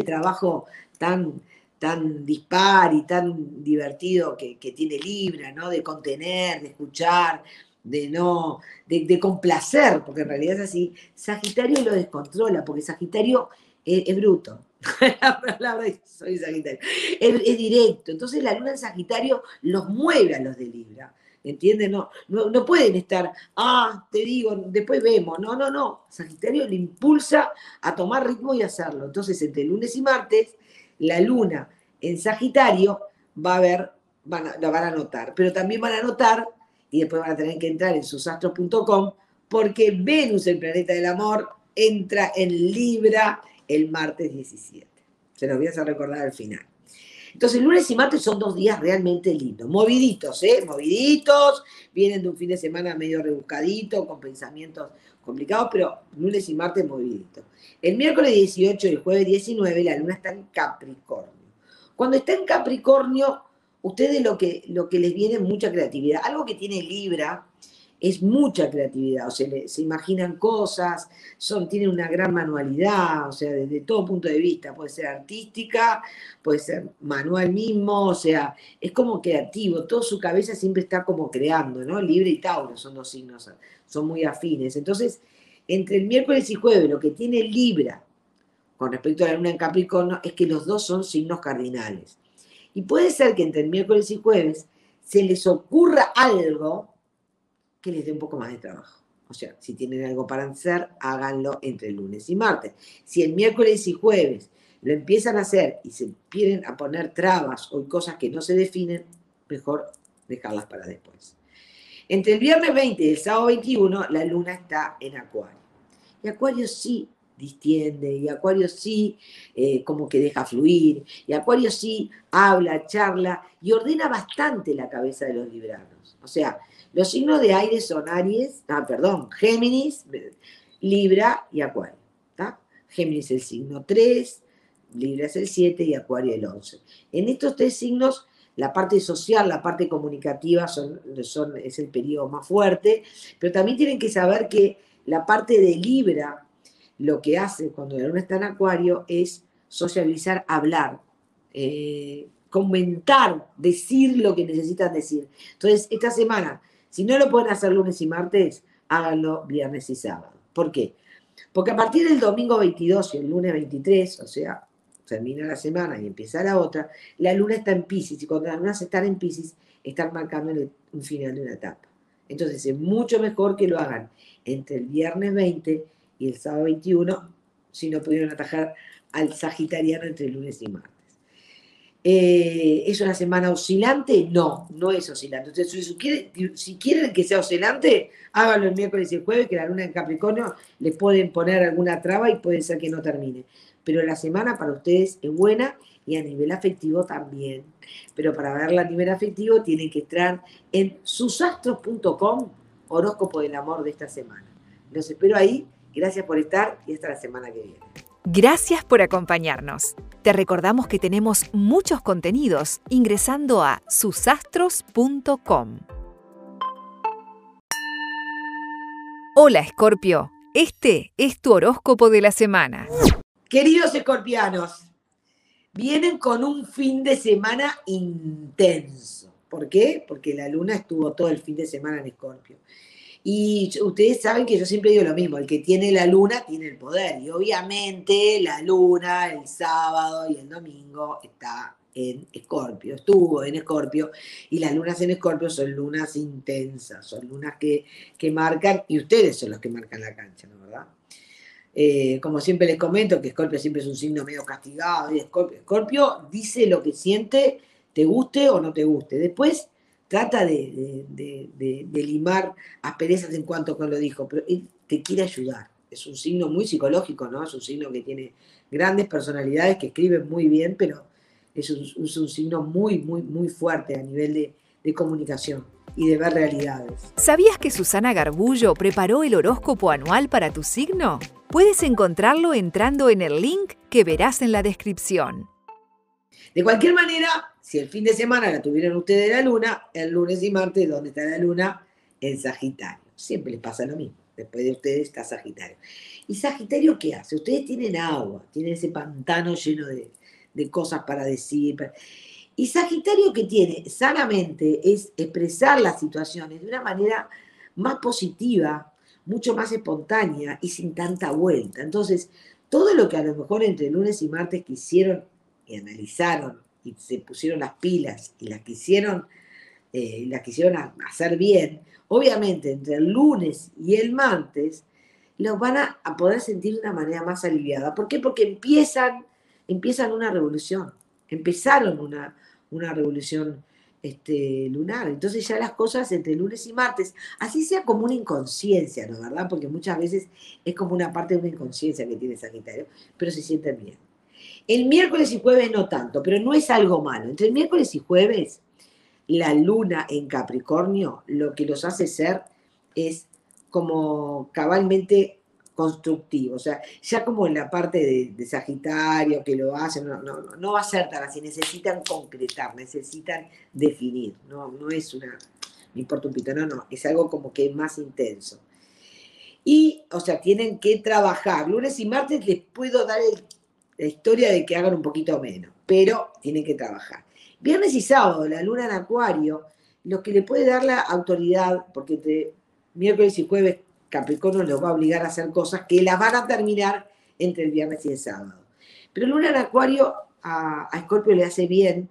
trabajo tan, tan dispar y tan divertido que, tiene Libra, ¿no? De contener, de escuchar, de no, de, complacer, porque en realidad es así. Sagitario lo descontrola, porque Sagitario es, bruto. *laughs* la palabra soy Sagitario. Es, directo. Entonces la luna en Sagitario los mueve a los de Libra. ¿Entiendes? No, no, no, pueden estar, ah, te digo, después vemos. No, no, no. Sagitario le impulsa a tomar ritmo y hacerlo. Entonces, entre lunes y martes, la luna en Sagitario, va a ver, van a, van a notar, pero también van a notar, y después van a tener que entrar en susastros.com, porque Venus, el planeta del amor, entra en Libra el martes 17. Se los voy a hacer recordar al final. Entonces, lunes y martes son dos días realmente lindos, moviditos, ¿eh? Moviditos, vienen de un fin de semana medio rebuscadito, con pensamientos complicados, pero lunes y martes moviditos. El miércoles 18 y el jueves 19 la luna está en Capricornio. Cuando está en Capricornio, ustedes lo que, lo que les viene es mucha creatividad. Algo que tiene Libra es mucha creatividad, o sea, se imaginan cosas, son, tienen una gran manualidad, o sea, desde todo punto de vista, puede ser artística, puede ser manual mismo, o sea, es como creativo, toda su cabeza siempre está como creando, ¿no? Libra y Tauro son dos signos, son muy afines. Entonces, entre el miércoles y jueves, lo que tiene Libra con respecto a la luna en Capricornio es que los dos son signos cardinales. Y puede ser que entre el miércoles y jueves se les ocurra algo les dé un poco más de trabajo. O sea, si tienen algo para hacer, háganlo entre lunes y martes. Si el miércoles y jueves lo empiezan a hacer y se quieren a poner trabas o cosas que no se definen, mejor dejarlas para después. Entre el viernes 20 y el sábado 21, la luna está en Acuario. Y Acuario sí distiende, y Acuario sí eh, como que deja fluir, y Acuario sí habla, charla y ordena bastante la cabeza de los libranos. O sea, Los signos de aire son Aries, ah, perdón, Géminis, Libra y Acuario. Géminis el signo 3, Libra es el 7 y Acuario el 11. En estos tres signos, la parte social, la parte comunicativa son, son, es el periodo más fuerte, pero también tienen que saber que la parte de Libra, lo que hace cuando la luna está en Acuario es socializar, hablar, eh, comentar, decir lo que necesitan decir. Entonces, esta semana, si no lo pueden hacer lunes y martes, háganlo viernes y sábado. ¿Por qué? Porque a partir del domingo 22 y el lunes 23, o sea, termina la semana y empieza la otra, la luna está en Pisces y cuando las lunas están en Pisces, están marcando un final de una etapa. Entonces es mucho mejor que lo hagan entre el viernes 20 y el sábado 21, si no pudieron atajar al sagitariano entre el lunes y martes. Eh, ¿Es una semana oscilante? No, no es oscilante. Entonces, si quieren, que sea oscilante, háganlo el miércoles y el jueves, que la luna en Capricornio les pueden poner alguna traba y puede ser que no termine. Pero la semana para ustedes es buena y a nivel afectivo también. Pero para verla a nivel afectivo tienen que entrar en susastros.com, horóscopo del amor de esta semana. Los espero ahí. Gracias por estar y hasta la semana que viene. Gracias por acompañarnos. Te recordamos que tenemos muchos contenidos ingresando a susastros.com. Hola Escorpio, este es tu horóscopo de la semana. Queridos escorpianos, vienen con un fin de semana intenso. ¿Por qué? Porque la luna estuvo todo el fin de semana en Escorpio. Y ustedes saben que yo siempre digo lo mismo, el que tiene la luna tiene el poder. Y obviamente la luna el sábado y el domingo está en Escorpio, estuvo en Escorpio, y las lunas en Escorpio son lunas intensas, son lunas que, que marcan, y ustedes son los que marcan la cancha, ¿no verdad? Eh, como siempre les comento, que Escorpio siempre es un signo medio castigado, y Escorpio dice lo que siente, te guste o no te guste. Después trata de, limar asperezas en cuanto con lo dijo, pero él te quiere ayudar. Es un signo muy psicológico, ¿no? Es un signo que tiene grandes personalidades, que escriben muy bien, pero es un, signo muy, muy, muy fuerte a nivel de, de comunicación y de ver realidades. ¿Sabías que Susana Garbullo preparó el horóscopo anual para tu signo? Puedes encontrarlo entrando en el link que verás en la descripción. De cualquier manera, si el fin de semana la tuvieron ustedes la luna, el lunes y martes, ¿dónde está la luna? En Sagitario. Siempre les pasa lo mismo. Después de ustedes está Sagitario. ¿Y Sagitario qué hace? Ustedes tienen agua, tienen ese pantano lleno de, cosas para decir. Y Sagitario que tiene sanamente es expresar las situaciones de una manera más positiva, mucho más espontánea y sin tanta vuelta. Entonces, todo lo que a lo mejor entre lunes y martes quisieron y analizaron se pusieron las pilas y las quisieron, eh, las quisieron hacer bien, obviamente entre el lunes y el martes, los van a, poder sentir de una manera más aliviada. ¿Por qué? Porque empiezan, empiezan una revolución, empezaron una, una revolución este, lunar. Entonces ya las cosas entre lunes y martes, así sea como una inconsciencia, ¿no? ¿Verdad? Porque muchas veces es como una parte de una inconsciencia que tiene Sagitario, pero se sienten bien. El miércoles y jueves no tanto, pero no es algo malo. Entre el miércoles y jueves, la luna en Capricornio lo que los hace ser es como cabalmente constructivo. O sea, ya como en la parte de, Sagitario que lo hacen, no, no, no, va a ser tan así. Necesitan concretar, necesitan definir. No, no es una, me importa un pito, no, no. Es algo como que más intenso. Y, o sea, tienen que trabajar. Lunes y martes les puedo dar el la historia de que hagan un poquito menos, pero tienen que trabajar. Viernes y sábado, la luna en acuario, lo que le puede dar la autoridad, porque entre miércoles y jueves Capricornio los va a obligar a hacer cosas que las van a terminar entre el viernes y el sábado. Pero luna en acuario a, a Scorpio le hace bien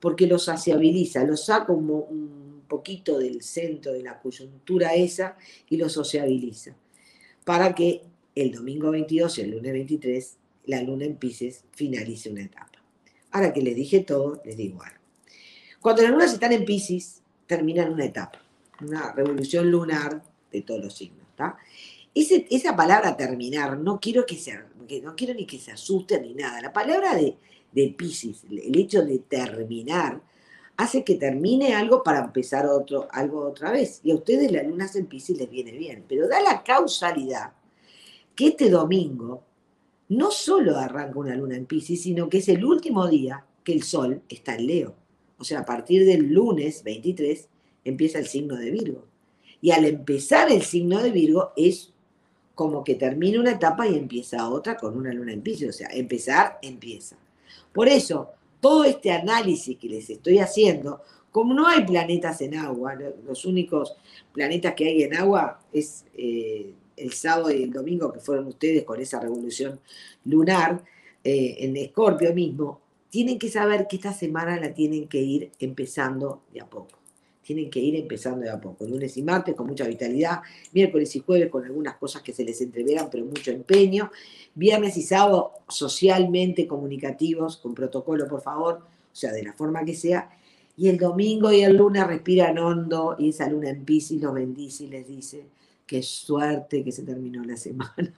porque lo sociabiliza, lo saca un, un poquito del centro de la coyuntura esa y lo sociabiliza, para que el domingo 22 y el lunes 23 la luna en Pisces finalice una etapa. Ahora que les dije todo, les digo algo. Cuando las lunas están en Pisces, terminan una etapa, una revolución lunar de todos los signos. esa palabra terminar, no quiero, que se, no quiero ni que se asusten ni nada. La palabra de, de Pisces, el hecho de terminar, hace que termine algo para empezar otro, algo otra vez. Y a ustedes la luna en Pisces les viene bien, pero da la causalidad que este domingo no solo arranca una luna en Pisces, sino que es el último día que el Sol está en Leo. O sea, a partir del lunes 23 empieza el signo de Virgo. Y al empezar el signo de Virgo es como que termina una etapa y empieza otra con una luna en Pisces. O sea, empezar, empieza. Por eso, todo este análisis que les estoy haciendo, como no hay planetas en agua, los únicos planetas que hay en agua es eh, el sábado y el domingo que fueron ustedes con esa revolución lunar eh, en Escorpio mismo, tienen que saber que esta semana la tienen que ir empezando de a poco. Tienen que ir empezando de a poco. Lunes y martes con mucha vitalidad, miércoles y jueves con algunas cosas que se les entreveran, pero mucho empeño. Viernes y sábado socialmente comunicativos, con protocolo, por favor, o sea, de la forma que sea. Y el domingo y el lunes respiran hondo y esa luna en Pisces los bendice y les dice, qué suerte que se terminó la *laughs* semana.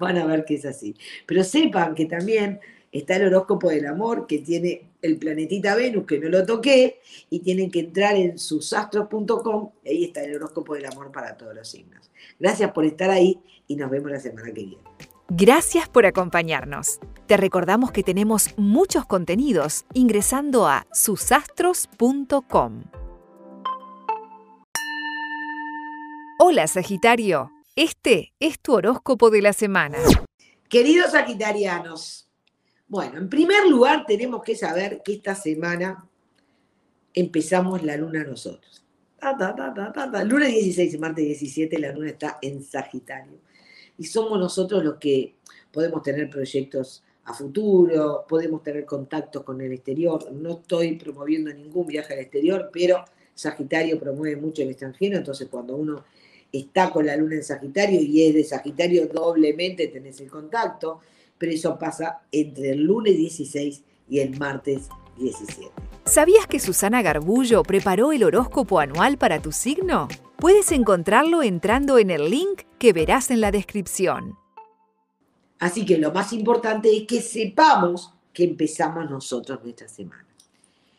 Van a ver que es así. Pero sepan que también está el horóscopo del amor que tiene el planetita Venus, que no lo toqué, y tienen que entrar en susastros.com, ahí está el horóscopo del amor para todos los signos. Gracias por estar ahí y nos vemos la semana que viene. Gracias por acompañarnos. Te recordamos que tenemos muchos contenidos ingresando a susastros.com. Hola Sagitario, este es tu horóscopo de la semana. Queridos sagitarianos, bueno, en primer lugar tenemos que saber que esta semana empezamos la luna nosotros. luna 16 y martes 17 la luna está en Sagitario. Y somos nosotros los que podemos tener proyectos a futuro, podemos tener contactos con el exterior. No estoy promoviendo ningún viaje al exterior, pero Sagitario promueve mucho el extranjero, entonces cuando uno está con la luna en Sagitario y es de Sagitario doblemente tenés el contacto pero eso pasa entre el lunes 16 y el martes 17. ¿Sabías que Susana Garbullo preparó el horóscopo anual para tu signo? Puedes encontrarlo entrando en el link que verás en la descripción. Así que lo más importante es que sepamos que empezamos nosotros nuestra semana.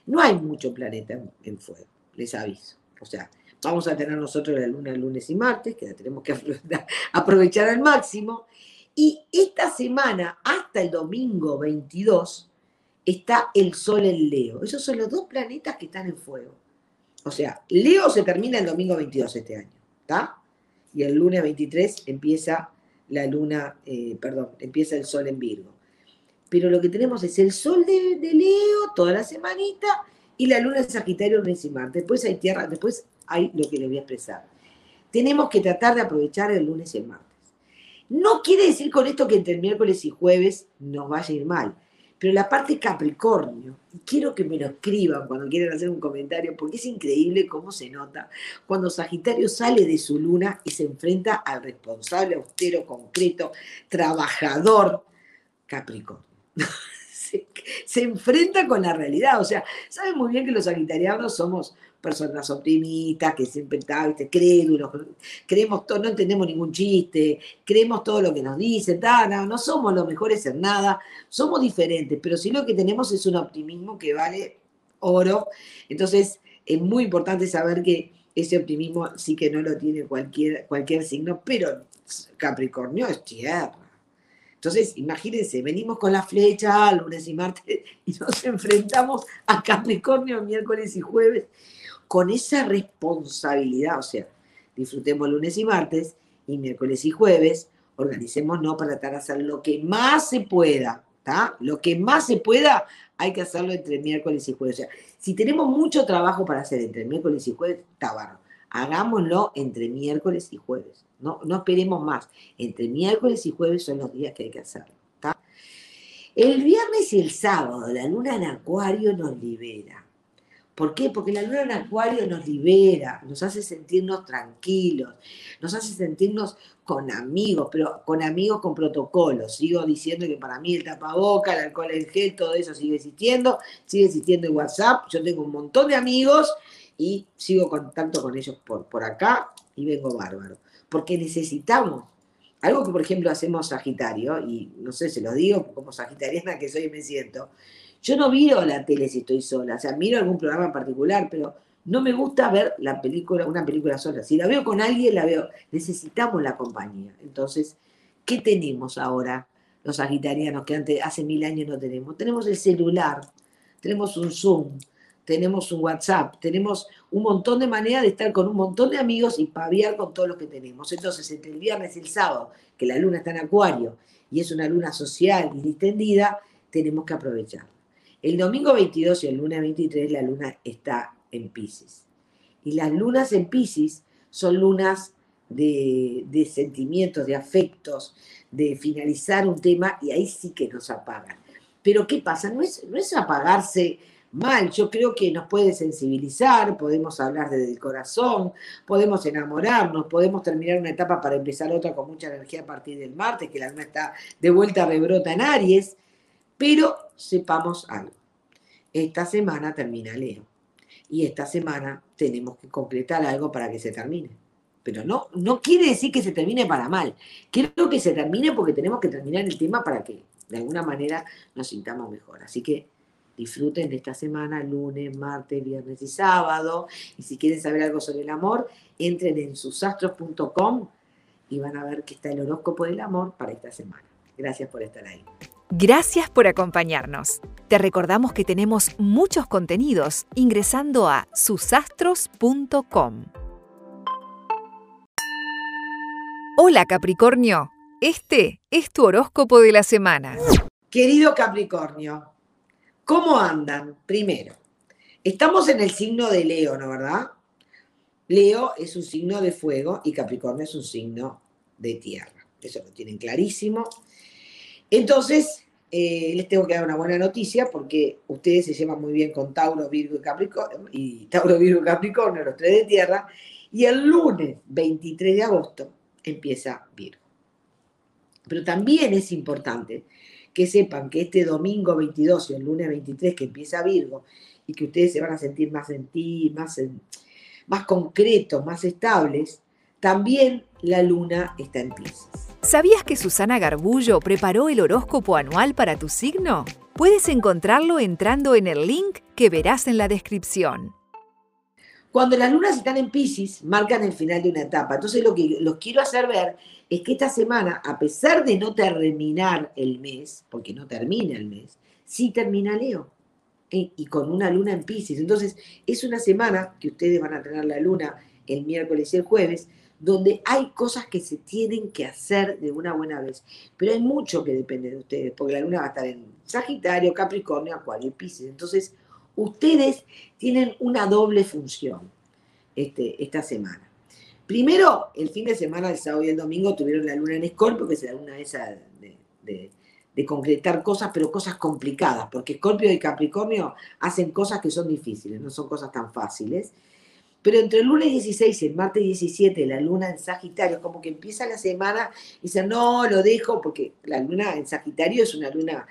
No hay mucho planeta en, fuego, les aviso. O sea, vamos a tener nosotros la luna lunes y martes, que la tenemos que aprovechar *laughs* al máximo. Y esta semana, hasta el domingo 22, está el Sol en Leo. Esos son los dos planetas que están en fuego. O sea, Leo se termina el domingo 22 este año, ¿está? Y el lunes 23 empieza la luna, eh, perdón, empieza el Sol en Virgo. Pero lo que tenemos es el Sol de, Leo toda la semanita y la luna en Sagitario lunes y martes. Después hay tierra, después hay lo que les voy a expresar. Tenemos que tratar de aprovechar el lunes y el martes. No quiere decir con esto que entre el miércoles y jueves nos vaya a ir mal, pero la parte Capricornio, y quiero que me lo escriban cuando quieran hacer un comentario, porque es increíble cómo se nota cuando Sagitario sale de su luna y se enfrenta al responsable, austero, concreto, trabajador Capricornio. *laughs* se, enfrenta con la realidad. O sea, saben muy bien que los sagitarianos somos personas optimistas, que siempre está, crédulos, creemos todo, no entendemos ningún chiste, creemos todo lo que nos dicen, no, somos los mejores en nada, somos diferentes, pero sí lo que tenemos es un optimismo que vale oro. Entonces, es muy importante saber que ese optimismo sí que no lo tiene cualquier, cualquier signo, pero Capricornio es tierra. Entonces, imagínense, venimos con la flecha lunes y martes *laughs* y nos enfrentamos a Capricornio miércoles y jueves con esa responsabilidad. O sea, disfrutemos lunes y martes y miércoles y jueves, organicémonos para tratar de hacer lo que más se pueda. ¿está? Lo que más se pueda, hay que hacerlo entre miércoles y jueves. O sea, si tenemos mucho trabajo para hacer entre miércoles y jueves, está barro. Hagámoslo entre miércoles y jueves. No, no esperemos más. Entre miércoles y jueves son los días que hay que hacerlo. El viernes y el sábado, la luna en Acuario nos libera. ¿Por qué? Porque la luna en Acuario nos libera, nos hace sentirnos tranquilos, nos hace sentirnos con amigos, pero con amigos con protocolos. Sigo diciendo que para mí el tapaboca, el alcohol en gel, todo eso sigue existiendo, sigue existiendo en WhatsApp. Yo tengo un montón de amigos y sigo contacto con ellos por, por acá y vengo bárbaro porque necesitamos. Algo que, por ejemplo, hacemos Sagitario, y no sé, se lo digo como sagitariana que soy me siento, Yo no miro la tele si estoy sola, o sea, miro algún programa en particular, pero no me gusta ver la película, una película sola. Si la veo con alguien, la veo. Necesitamos la compañía. Entonces, ¿qué tenemos ahora los sagitarianos que antes, hace mil años no tenemos? Tenemos el celular, tenemos un Zoom, tenemos un WhatsApp, tenemos un montón de maneras de estar con un montón de amigos y paviar con todos los que tenemos. Entonces, entre el viernes y el sábado, que la luna está en Acuario y es una luna social y distendida, tenemos que aprovechar. El domingo 22 y el lunes 23 la luna está en Pisces. Y las lunas en Pisces son lunas de, de sentimientos, de afectos, de finalizar un tema y ahí sí que nos apagan. Pero ¿qué pasa? No es, no es apagarse mal. Yo creo que nos puede sensibilizar, podemos hablar desde el corazón, podemos enamorarnos, podemos terminar una etapa para empezar otra con mucha energía a partir del martes, que la luna está de vuelta rebrota en Aries, pero sepamos algo. Esta semana termina Leo y esta semana tenemos que concretar algo para que se termine. Pero no, no quiere decir que se termine para mal. Quiero que se termine porque tenemos que terminar el tema para que de alguna manera nos sintamos mejor. Así que Disfruten de esta semana, lunes, martes, viernes y sábado. Y si quieren saber algo sobre el amor, entren en susastros.com y van a ver que está el horóscopo del amor para esta semana. Gracias por estar ahí. Gracias por acompañarnos. Te recordamos que tenemos muchos contenidos ingresando a susastros.com. Hola Capricornio, este es tu horóscopo de la semana. Querido Capricornio, ¿Cómo andan? Primero, estamos en el signo de Leo, ¿no verdad? Leo es un signo de fuego y Capricornio es un signo de tierra. Eso lo tienen clarísimo. Entonces, eh, les tengo que dar una buena noticia porque ustedes se llevan muy bien con Tauro, Virgo y Capricornio, y Tauro, Virgo y Capricornio, los tres de tierra, y el lunes 23 de agosto empieza Virgo. Pero también es importante que sepan que este domingo 22 y el lunes 23 que empieza Virgo y que ustedes se van a sentir más sentir, más, más concretos, más estables, también la luna está en Pisces. ¿Sabías que Susana Garbullo preparó el horóscopo anual para tu signo? Puedes encontrarlo entrando en el link que verás en la descripción. Cuando las lunas están en Pisces, marcan el final de una etapa. Entonces lo que los quiero hacer ver es que esta semana, a pesar de no terminar el mes, porque no termina el mes, sí termina Leo. ¿eh? Y con una luna en Pisces. Entonces, es una semana que ustedes van a tener la luna el miércoles y el jueves, donde hay cosas que se tienen que hacer de una buena vez. Pero hay mucho que depende de ustedes, porque la luna va a estar en Sagitario, Capricornio, Acuario y Pisces. Entonces, ustedes tienen una doble función este, esta semana. Primero, el fin de semana, el sábado y el domingo, tuvieron la luna en Escorpio, que es la luna esa de, concretar cosas, pero cosas complicadas, porque Escorpio y Capricornio hacen cosas que son difíciles, no son cosas tan fáciles. Pero entre el lunes 16 y el martes 17, la luna en Sagitario, como que empieza la semana y dice, no, lo dejo, porque la luna en Sagitario es una luna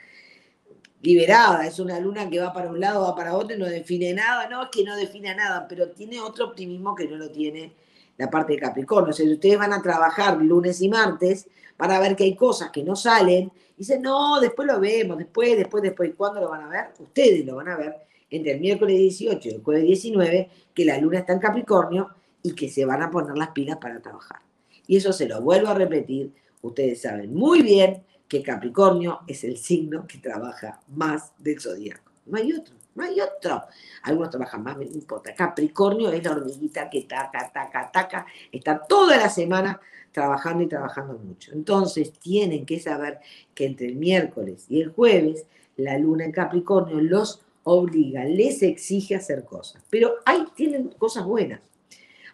liberada, es una luna que va para un lado, va para otro y no define nada, no es que no define nada, pero tiene otro optimismo que no lo tiene la parte de Capricornio. O sea, ustedes van a trabajar lunes y martes para ver que hay cosas que no salen, y dicen, no, después lo vemos, después, después, después. ¿Cuándo lo van a ver? Ustedes lo van a ver entre el miércoles 18 y el jueves 19, que la luna está en Capricornio y que se van a poner las pilas para trabajar. Y eso se lo vuelvo a repetir, ustedes saben muy bien que Capricornio es el signo que trabaja más del zodíaco. No hay otro, no hay otro. Algunos trabajan más, no importa. Capricornio es la hormiguita que taca, taca, taca, está toda la semana trabajando y trabajando mucho. Entonces tienen que saber que entre el miércoles y el jueves la luna en Capricornio los obliga, les exige hacer cosas. Pero ahí tienen cosas buenas.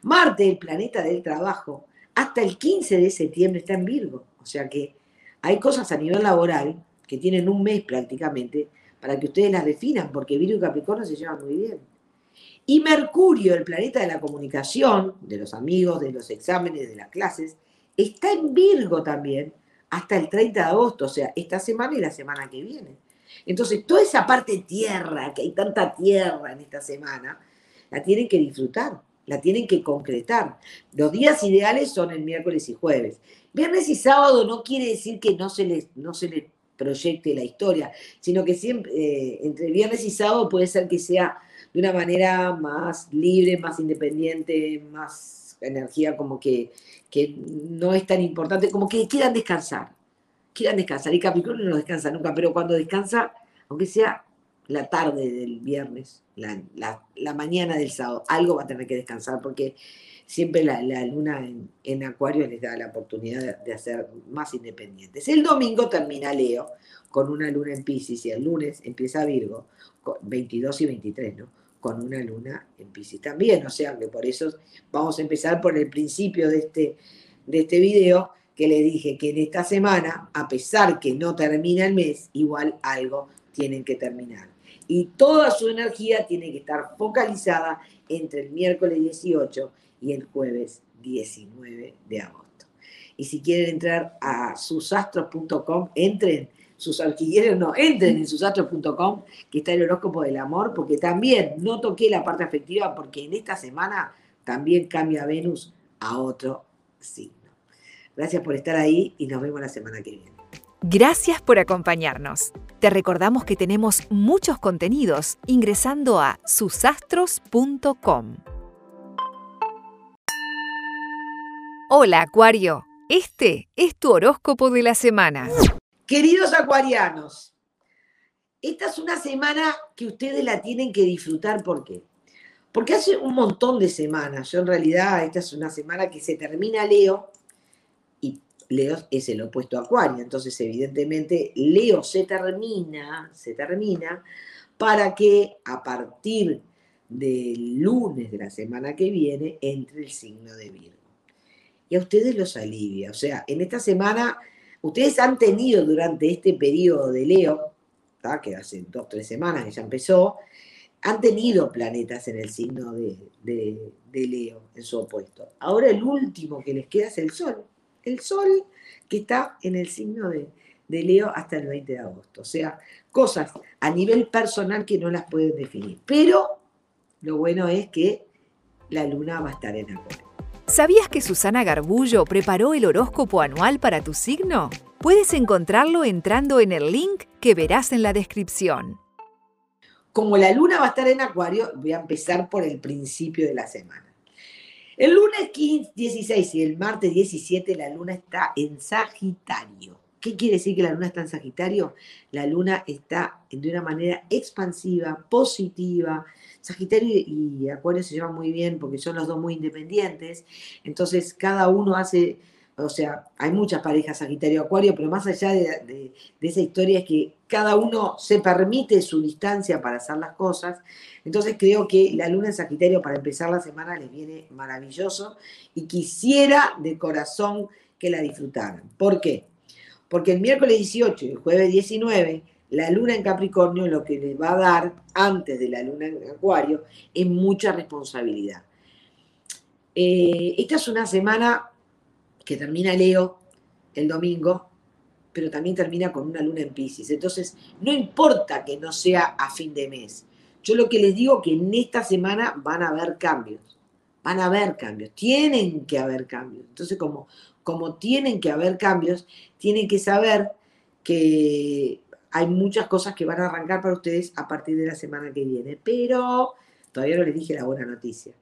Marte, el planeta del trabajo, hasta el 15 de septiembre está en Virgo. O sea que hay cosas a nivel laboral que tienen un mes prácticamente para que ustedes las definan, porque Virgo y Capricornio se llevan muy bien. Y Mercurio, el planeta de la comunicación, de los amigos, de los exámenes, de las clases, está en Virgo también hasta el 30 de agosto, o sea, esta semana y la semana que viene. Entonces, toda esa parte tierra, que hay tanta tierra en esta semana, la tienen que disfrutar, la tienen que concretar. Los días ideales son el miércoles y jueves. Viernes y sábado no quiere decir que no se les, no se proyecte la historia, sino que siempre, eh, entre viernes y sábado puede ser que sea de una manera más libre, más independiente, más energía como que, que no es tan importante, como que quieran descansar, quieran descansar. Y Capricornio no descansa nunca, pero cuando descansa, aunque sea la tarde del viernes, la, mañana del sábado, algo va a tener que descansar porque siempre la, luna en, Acuario les da la oportunidad de, de, hacer más independientes. El domingo termina Leo con una luna en Pisces y el lunes empieza Virgo, 22 y 23, ¿no? Con una luna en Pisces también, o sea que por eso vamos a empezar por el principio de este, de este video que le dije que en esta semana, a pesar que no termina el mes, igual algo tienen que terminar y toda su energía tiene que estar focalizada entre el miércoles 18 y el jueves 19 de agosto. Y si quieren entrar a susastros.com, entren, sus alquileres no, entren en susastros.com, que está el horóscopo del amor, porque también no toqué la parte afectiva, porque en esta semana también cambia Venus a otro signo. Gracias por estar ahí y nos vemos la semana que viene. Gracias por acompañarnos. Te recordamos que tenemos muchos contenidos ingresando a susastros.com. Hola Acuario, este es tu horóscopo de la semana. Queridos acuarianos, esta es una semana que ustedes la tienen que disfrutar. ¿Por qué? Porque hace un montón de semanas, yo en realidad esta es una semana que se termina Leo, Leo es el opuesto a Acuario, entonces evidentemente Leo se termina, se termina para que a partir del lunes de la semana que viene entre el signo de Virgo. Y a ustedes los alivia, o sea, en esta semana ustedes han tenido durante este periodo de Leo, que hace dos, tres semanas que ya empezó, han tenido planetas en el signo de, de Leo, en su opuesto. Ahora el último que les queda es el Sol el Sol que está en el signo de, Leo hasta el 20 de agosto. O sea, cosas a nivel personal que no las pueden definir. Pero lo bueno es que la luna va a estar en Acuario. ¿Sabías que Susana Garbullo preparó el horóscopo anual para tu signo? Puedes encontrarlo entrando en el link que verás en la descripción. Como la luna va a estar en Acuario, voy a empezar por el principio de la semana. El lunes 15, 16 y el martes 17 la luna está en Sagitario. ¿Qué quiere decir que la luna está en Sagitario? La luna está de una manera expansiva, positiva. Sagitario y Acuario se llevan muy bien porque son los dos muy independientes. Entonces cada uno hace o sea, hay muchas parejas Sagitario-Acuario, pero más allá de, esa historia es que cada uno se permite su distancia para hacer las cosas. Entonces creo que la luna en Sagitario para empezar la semana les viene maravilloso y quisiera de corazón que la disfrutaran. ¿Por qué? Porque el miércoles 18 y el jueves 19, la luna en Capricornio lo que les va a dar antes de la luna en Acuario es mucha responsabilidad. Eh, esta es una semana que termina Leo el domingo, pero también termina con una luna en Pisces. Entonces, no importa que no sea a fin de mes. Yo lo que les digo que en esta semana van a haber cambios. Van a haber cambios. Tienen que haber cambios. Entonces, como, como tienen que haber cambios, tienen que saber que hay muchas cosas que van a arrancar para ustedes a partir de la semana que viene. Pero todavía no les dije la buena noticia.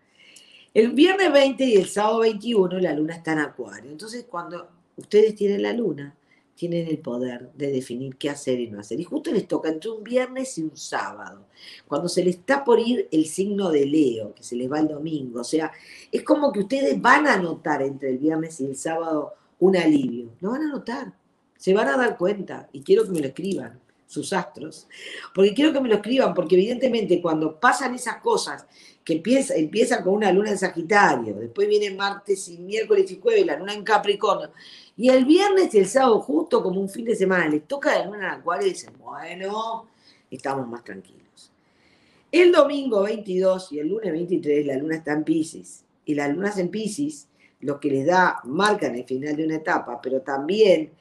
El viernes 20 y el sábado 21 la luna está en acuario. Entonces cuando ustedes tienen la luna, tienen el poder de definir qué hacer y no hacer. Y justo les toca entre un viernes y un sábado, cuando se les está por ir el signo de Leo, que se les va el domingo. O sea, es como que ustedes van a notar entre el viernes y el sábado un alivio. Lo van a notar, se van a dar cuenta y quiero que me lo escriban sus astros, porque quiero que me lo escriban, porque evidentemente cuando pasan esas cosas que empieza, empieza con una luna en Sagitario, después viene martes y miércoles y jueves la luna en Capricornio, y el viernes y el sábado, justo como un fin de semana, les toca la luna en Acuario y dicen, bueno, estamos más tranquilos. El domingo 22 y el lunes 23 la luna está en Pisces, y las lunas en Pisces lo que les da, marcan el final de una etapa, pero también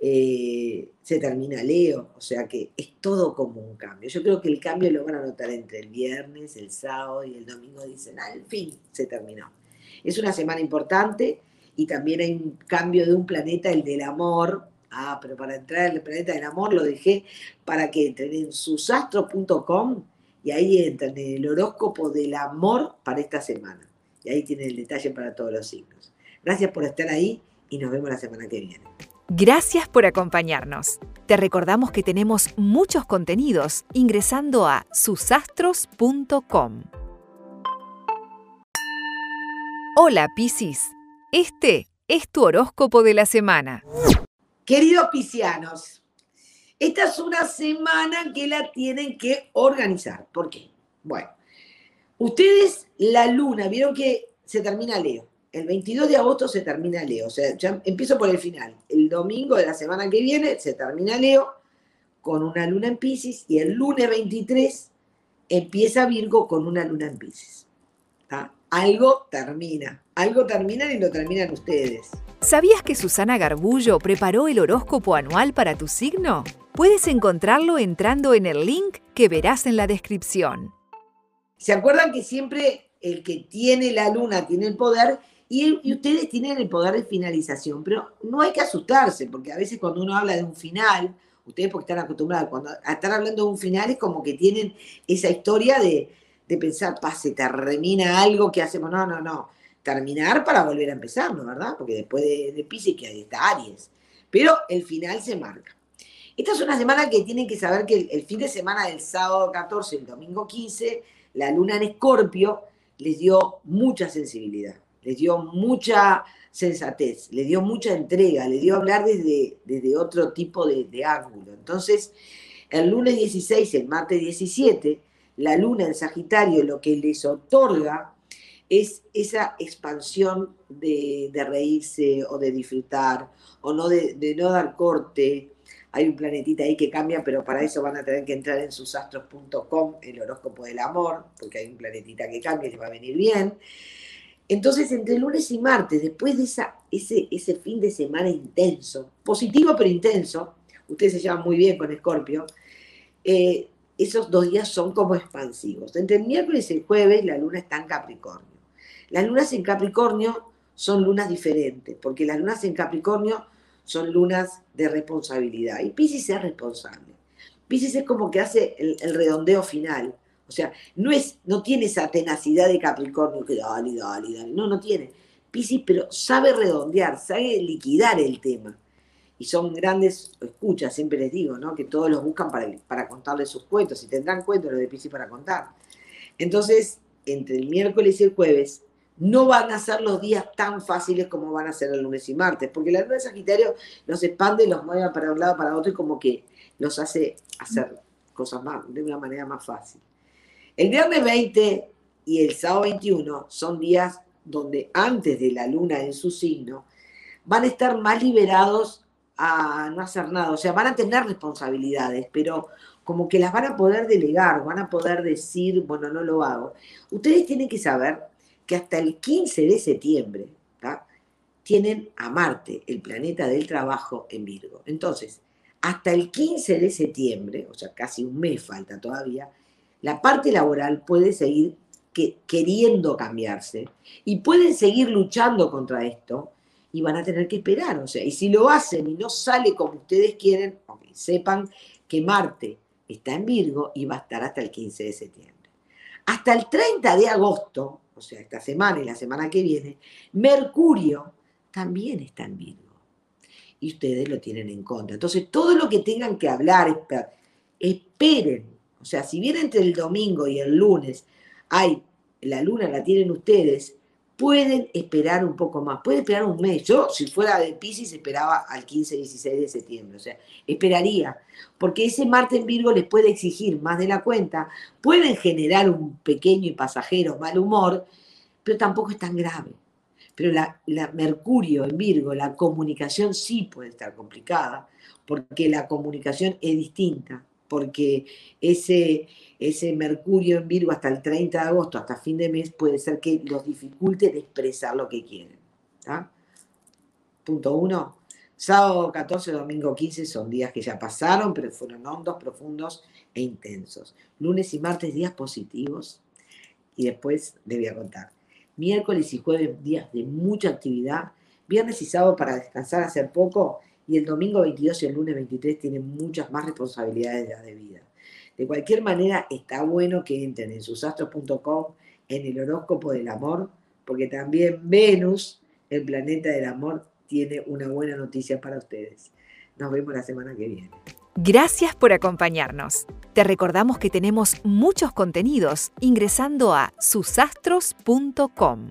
eh, se termina Leo, o sea que es todo como un cambio. Yo creo que el cambio lo van a notar entre el viernes, el sábado y el domingo, dicen, al fin se terminó. Es una semana importante y también hay un cambio de un planeta, el del amor, Ah, pero para entrar al planeta del amor lo dejé para que entren en susastros.com y ahí entran en el horóscopo del amor para esta semana. Y ahí tienen el detalle para todos los signos. Gracias por estar ahí y nos vemos la semana que viene. Gracias por acompañarnos. Te recordamos que tenemos muchos contenidos ingresando a susastros.com. Hola Piscis, este es tu horóscopo de la semana. Queridos piscianos, esta es una semana que la tienen que organizar. ¿Por qué? Bueno, ustedes la luna, vieron que se termina Leo. El 22 de agosto se termina Leo. O sea, ya empiezo por el final. El domingo de la semana que viene se termina Leo con una luna en Pisces y el lunes 23 empieza Virgo con una luna en Pisces. Algo termina. Algo termina y lo terminan ustedes. ¿Sabías que Susana Garbullo preparó el horóscopo anual para tu signo? Puedes encontrarlo entrando en el link que verás en la descripción. ¿Se acuerdan que siempre el que tiene la luna tiene el poder y, ustedes tienen el poder de finalización? Pero no hay que asustarse, porque a veces cuando uno habla de un final, ustedes porque están acostumbrados cuando, a estar hablando de un final es como que tienen esa historia de, pensar, pase, termina algo que hacemos. No, no, no. Terminar para volver a empezar, ¿no? ¿Verdad? Porque después de, Pisces que está Aries. Pero el final se marca. Esta es una semana que tienen que saber que el, fin de semana del sábado 14, el domingo 15, la luna en Escorpio les dio mucha sensibilidad, les dio mucha sensatez, les dio mucha entrega, les dio hablar desde, desde otro tipo de, de ángulo. Entonces, el lunes 16, el martes 17, la luna en Sagitario lo que les otorga es esa expansión de, reírse o de disfrutar o no de, de no dar corte hay un planetita ahí que cambia, pero para eso van a tener que entrar en susastros.com, el horóscopo del amor, porque hay un planetita que cambia y les va a venir bien. Entonces, entre lunes y martes, después de ese fin de semana intenso, positivo pero intenso, ustedes se llevan muy bien con Escorpio, eh, esos dos días son como expansivos. Entre el miércoles y el jueves, la luna está en Capricornio. Las lunas en Capricornio son lunas diferentes, porque las lunas en Capricornio son lunas de responsabilidad. Y Pisces es responsable. Pisces es como que hace el, redondeo final. O sea, no, es, no tiene esa tenacidad de Capricornio que dale, dale, dale. No, no tiene. Pisces, pero sabe redondear, sabe liquidar el tema. Y son grandes escuchas, siempre les digo, ¿no? Que todos los buscan para, para contarles sus cuentos y tendrán cuentos los de Pisces para contar. Entonces, entre el miércoles y el jueves, no van a ser los días tan fáciles como van a ser el lunes y martes, porque la luna de Sagitario los expande y los mueve para un lado para otro y como que los hace hacer cosas más, de una manera más fácil. El viernes 20 y el sábado 21 son días donde antes de la luna en su signo van a estar más liberados a no hacer nada, o sea, van a tener responsabilidades, pero como que las van a poder delegar, van a poder decir, bueno, no lo hago. Ustedes tienen que saber que hasta el 15 de septiembre tienen a Marte, el planeta del trabajo, en Virgo. Entonces, hasta el 15 de septiembre, o sea, casi un mes falta todavía, la parte laboral puede seguir queriendo cambiarse y pueden seguir luchando contra esto y van a tener que esperar. O sea, y si lo hacen y no sale como ustedes quieren, sepan que Marte está en Virgo y va a estar hasta el 15 de septiembre. Hasta el 30 de agosto, o sea, esta semana y la semana que viene, Mercurio también está en Virgo. Y ustedes lo tienen en contra. Entonces, todo lo que tengan que hablar, esperen. O sea, si bien entre el domingo y el lunes hay, la luna la tienen ustedes, pueden esperar un poco más, pueden esperar un mes. Yo, si fuera de Pisces, esperaba al 15-16 de septiembre, o sea, esperaría, porque ese Marte en Virgo les puede exigir más de la cuenta, pueden generar un pequeño y pasajero mal humor, pero tampoco es tan grave. Pero la Mercurio en Virgo, la comunicación sí puede estar complicada, porque la comunicación es distinta, porque ese, ese Mercurio en Virgo hasta el 30 de agosto, hasta fin de mes, puede ser que los dificulte de expresar lo que quieren. Punto uno. Sábado 14, domingo 15 son días que ya pasaron, pero fueron hondos, profundos e intensos. Lunes y martes días positivos y después les voy a contar. Miércoles y jueves días de mucha actividad. Viernes y sábado para descansar, hacer poco y el domingo 22 y el lunes 23 tienen muchas más responsabilidades de vida. De cualquier manera, está bueno que entren en susastros.com en el horóscopo del amor, porque también Venus, el planeta del amor, tiene una buena noticia para ustedes. Nos vemos la semana que viene. Gracias por acompañarnos. Te recordamos que tenemos muchos contenidos ingresando a susastros.com.